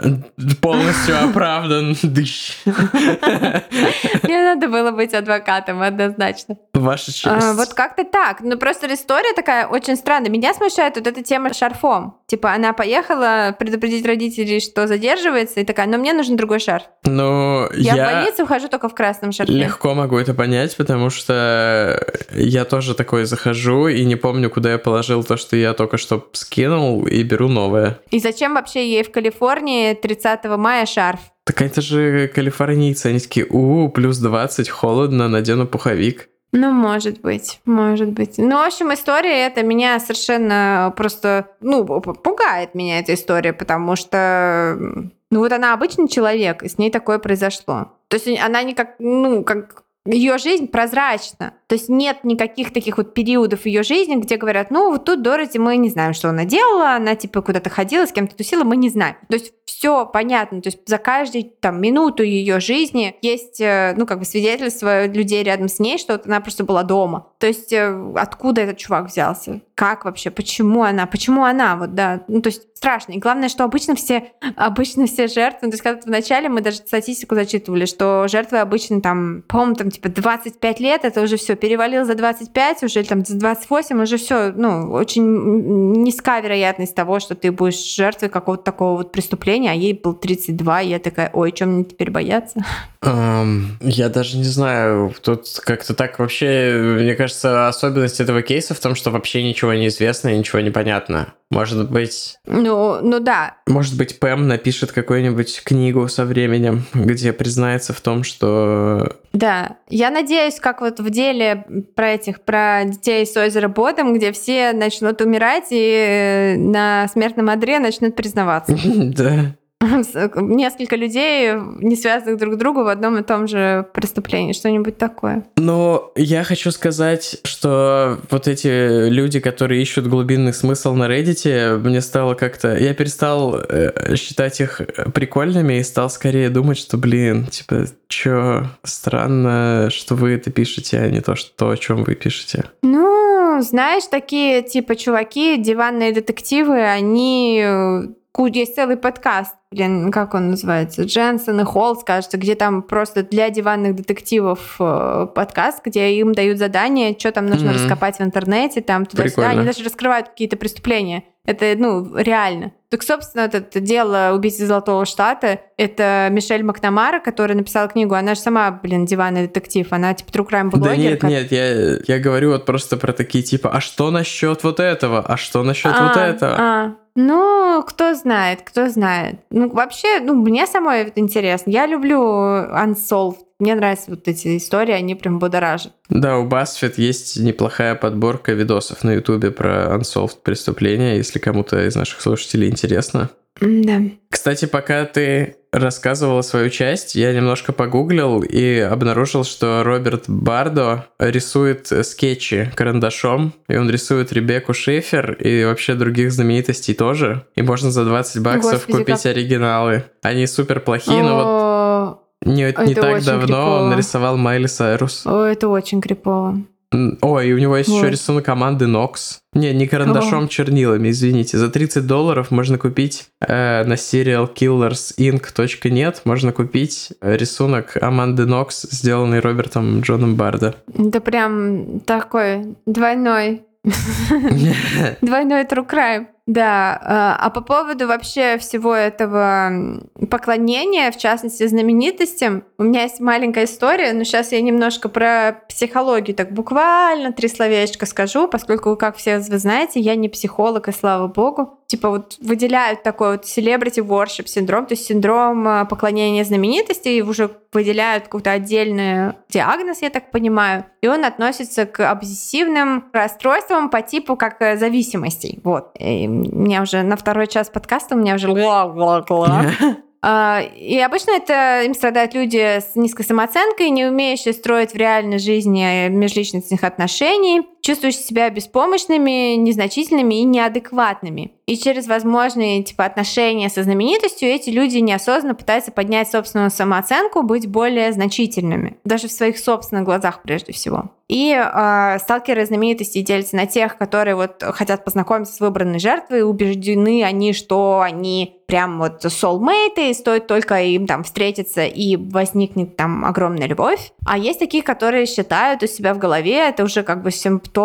Полностью оправдан. Мне надо было быть адвокатом, однозначно. Ваша честь. А, вот как-то так. Ну, просто история такая очень странная. Меня смущает вот эта тема шарфом. Типа, она поехала предупредить родителей, что задерживается, и такая, но мне нужен другой шарф. Ну, я... Я в больницу ухожу только в красном шарфе. Легко могу это понять, потому что я тоже такой захожу и не помню, куда я положил то, что я только что скинул, и беру новое. И зачем вообще ей в Калифорнии 30 мая шарф? Так это же калифорнийцы, они такие, у, плюс 20, холодно, надену пуховик. Ну, может быть, может быть. Ну, в общем, история эта меня совершенно просто, ну, пугает меня эта история, потому что, ну, вот она обычный человек, и с ней такое произошло. То есть она не как, ну, как ее жизнь прозрачна. То есть нет никаких таких вот периодов ее жизни, где говорят, ну, вот тут Дороти, мы не знаем, что она делала, она типа куда-то ходила, с кем-то тусила, мы не знаем. То есть все понятно, то есть за каждую там минуту ее жизни есть, э, ну, как бы свидетельство людей рядом с ней, что она просто была дома. То есть э, откуда этот чувак взялся? Как вообще? Почему она? Почему она? Вот, да. Ну, то есть страшно. И главное, что обычно все, обычно все жертвы, то есть когда вначале мы даже статистику зачитывали, что жертвы обычно там, по-моему, там типа 25 лет, это уже все перевалил за 25, уже там за 28, уже все, ну, очень низкая вероятность того, что ты будешь жертвой какого-то такого вот преступления, а ей был 32, и я такая, ой, чем мне теперь бояться? Um, я даже не знаю, тут как-то так вообще, мне кажется, особенность этого кейса в том, что вообще ничего не известно и ничего не понятно. Может быть... Ну, ну да. Может быть, Пэм напишет какую-нибудь книгу со временем, где признается в том, что... Да. Я надеюсь, как вот в деле про этих, про детей с озера Бодом, где все начнут умирать и на смертном одре начнут признаваться. Да. несколько людей, не связанных друг с другом в одном и том же преступлении, что-нибудь такое. Но я хочу сказать, что вот эти люди, которые ищут глубинный смысл на Reddit, мне стало как-то... Я перестал э, считать их прикольными и стал скорее думать, что, блин, типа, чё, странно, что вы это пишете, а не то, что, о чем вы пишете. Ну, знаешь, такие типа чуваки, диванные детективы, они э, есть целый подкаст, блин, как он называется, Дженсен и Холлс, кажется, где там просто для диванных детективов э, подкаст, где им дают задание, что там нужно mm-hmm. раскопать в интернете, там туда-сюда. Они даже раскрывают какие-то преступления. Это, ну, реально. Так, собственно, это, дело «Убийцы Золотого Штата» — это Мишель Макнамара, которая написала книгу. Она же сама, блин, диванный детектив. Она, типа, true crime блогер. Да нет, нет, я, я говорю вот просто про такие, типа, а что насчет вот этого? А что насчет а, вот этого? А. Ну, кто знает, кто знает. Ну, вообще, ну, мне самой это интересно. Я люблю Unsolved. Мне нравятся вот эти истории, они прям будоражат. Да, у BuzzFeed есть неплохая подборка видосов на Ютубе про Unsolved преступления, если кому-то из наших слушателей интересно. Да. Кстати, пока ты рассказывала свою часть, я немножко погуглил и обнаружил, что Роберт Бардо рисует скетчи карандашом, и он рисует Ребекку Шефер и вообще других знаменитостей тоже. И можно за 20 баксов Господи, купить как... оригиналы. Они супер плохие, но вот не, не так давно крипово. он нарисовал Майли Сайрус. О, это очень крипово. Ой, и у него есть вот. еще рисунок команды Nox. Не, не карандашом, О. чернилами, извините. За 30 долларов можно купить э, на serialkillersinc.net можно купить рисунок Аманды Нокс, сделанный Робертом Джоном Бардо. Это прям такой двойной Двойной true crime. Да, а, а по поводу вообще всего этого поклонения, в частности, знаменитостям, у меня есть маленькая история, но сейчас я немножко про психологию, так буквально три словечка скажу, поскольку, как все вы знаете, я не психолог, и слава богу. Типа вот выделяют такой вот celebrity worship синдром, то есть синдром а, поклонения знаменитости, и уже выделяют какой-то отдельный диагноз, я так понимаю, и он относится к обсессивным расстройствам по типу как э, зависимостей. Вот. И меня уже на второй час подкаста у меня уже А, и обычно это им страдают люди с низкой самооценкой, не умеющие строить в реальной жизни межличностных отношений, чувствующие себя беспомощными, незначительными и неадекватными. И через возможные типа отношения со знаменитостью эти люди неосознанно пытаются поднять собственную самооценку, быть более значительными, даже в своих собственных глазах прежде всего. И э, сталкеры знаменитостей делятся на тех, которые вот хотят познакомиться с выбранной жертвой, убеждены они, что они прям вот soulmate, и стоит только им там встретиться, и возникнет там огромная любовь. А есть такие, которые считают у себя в голове, это уже как бы симптом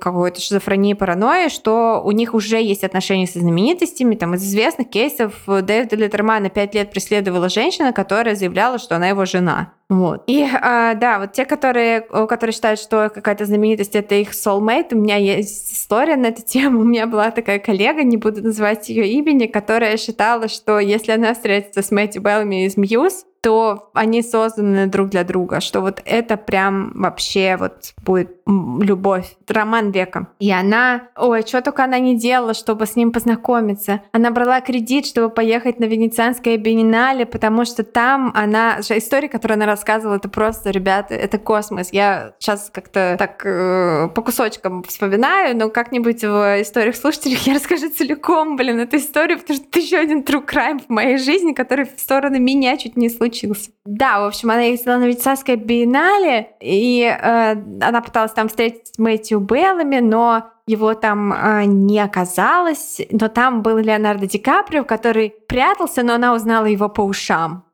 какой-то шизофрении, паранойи, что у них уже есть отношения со знаменитостями. Там из известных кейсов Дэвида Леттермана пять лет преследовала женщина, которая заявляла, что она его жена. Вот. И а, да, вот те, которые, которые считают, что какая-то знаменитость это их soulmate, у меня есть история на эту тему. У меня была такая коллега, не буду называть ее имени, которая считала, что если она встретится с Мэтью Беллами из Мьюз, то они созданы друг для друга, что вот это прям вообще вот будет любовь, роман века. И она, ой, что только она не делала, чтобы с ним познакомиться. Она брала кредит, чтобы поехать на Венецианское биеннале, потому что там она, история, которую она рассказывала, это просто, ребята, это космос. Я сейчас как-то так э, по кусочкам вспоминаю, но как-нибудь в историях слушателей я расскажу целиком, блин, эту историю, потому что это еще один true crime в моей жизни, который в сторону меня чуть не случился. Да, в общем, она ездила на Венецианское биеннале, и э, она пыталась там встретить Мэтью Беллами, но его там э, не оказалось, но там был Леонардо Ди Каприо, который прятался, но она узнала его по ушам.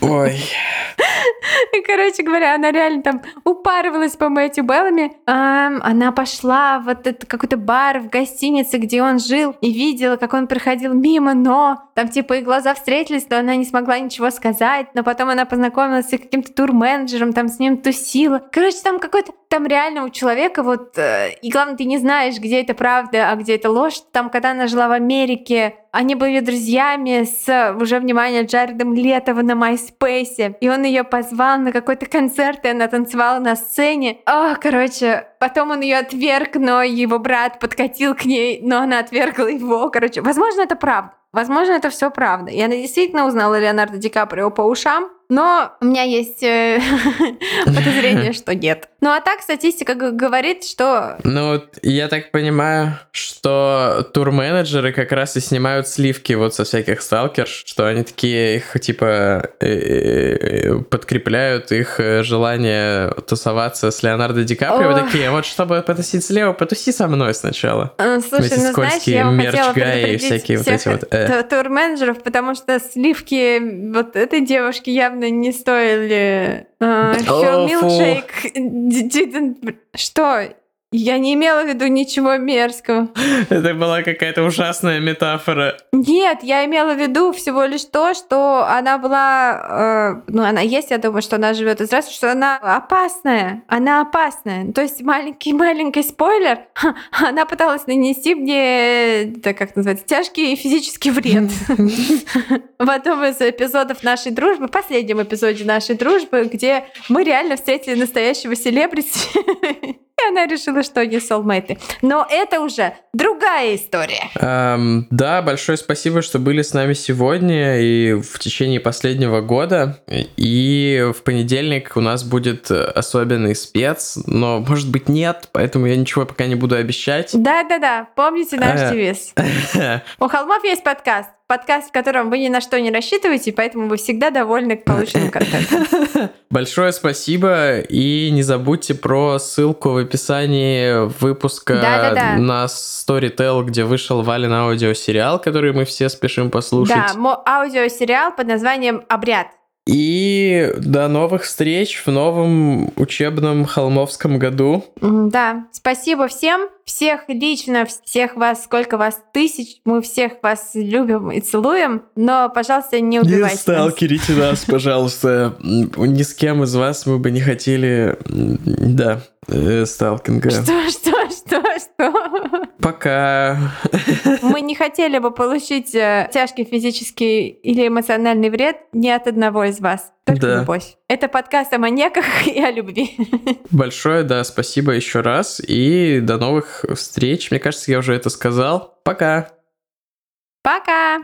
Ой. И, короче говоря, она реально там упарывалась по Мэтью Беллами. Она пошла в вот этот какой-то бар в гостинице, где он жил, и видела, как он проходил мимо, но там типа их глаза встретились, но она не смогла ничего сказать, но потом она познакомилась с каким-то турменеджером, там с ним тусила. Короче, там какой-то, там реально у человека вот, э, и главное, ты не знаешь, где это правда, а где это ложь. Там, когда она жила в Америке, они были друзьями с, уже внимание, Джаредом Летова на MySpace, и он ее позвал на какой-то концерт, и она танцевала на сцене. О, короче, потом он ее отверг, но его брат подкатил к ней, но она отвергла его. Короче, возможно, это правда. Возможно, это все правда. И она действительно узнала Леонардо Ди Каприо по ушам, но у меня есть э, подозрение, что нет. Ну а так статистика говорит, что... Ну, я так понимаю, что турменеджеры как раз и снимают сливки вот со всяких сталкерш, что они такие их типа э, э, подкрепляют их желание тусоваться с Леонардо Ди Каприо. Вы такие, вот чтобы потусить слева, потуси со мной сначала. Слушай, ну знаешь, я хотела предупредить всякие вот эти вот турменеджеров, потому что сливки вот этой девушки явно не стоили. Her milkshake Что? Я не имела в виду ничего мерзкого. Это была какая-то ужасная метафора. Нет, я имела в виду всего лишь то, что она была, э, ну она есть, я думаю, что она живет из раз, что она опасная, она опасная. То есть маленький маленький спойлер, она пыталась нанести мне, так как называется, тяжкий физический вред. В одном из эпизодов нашей дружбы, последнем эпизоде нашей дружбы, где мы реально встретили настоящего селебрити. И она решила, что они soulmate. Но это уже другая история. Эм, да, большое спасибо, что были с нами сегодня и в течение последнего года. И в понедельник у нас будет особенный спец, но, может быть, нет, поэтому я ничего пока не буду обещать. Да-да-да, помните наш э. девиз. У холмов есть подкаст подкаст, в котором вы ни на что не рассчитываете, поэтому вы всегда довольны полученным контентом. Большое спасибо, и не забудьте про ссылку в описании выпуска Да-да-да. на Storytel, где вышел Вален аудиосериал, который мы все спешим послушать. Да, аудиосериал под названием «Обряд». И до новых встреч в новом учебном холмовском году. Да, спасибо всем, всех лично, всех вас, сколько вас тысяч, мы всех вас любим и целуем, но, пожалуйста, не убивайте Не сталкерите нас, пожалуйста. Ни с кем из вас мы бы не хотели, да, э, сталкинга. Что, что, что, что? Пока. Мы не хотели бы получить э, тяжкий физический или эмоциональный вред ни от одного из вас. Только Да. любовь. Это подкаст о маньяках и о любви. Большое, да, спасибо еще раз. И до новых встреч. Мне кажется, я уже это сказал. Пока. Пока!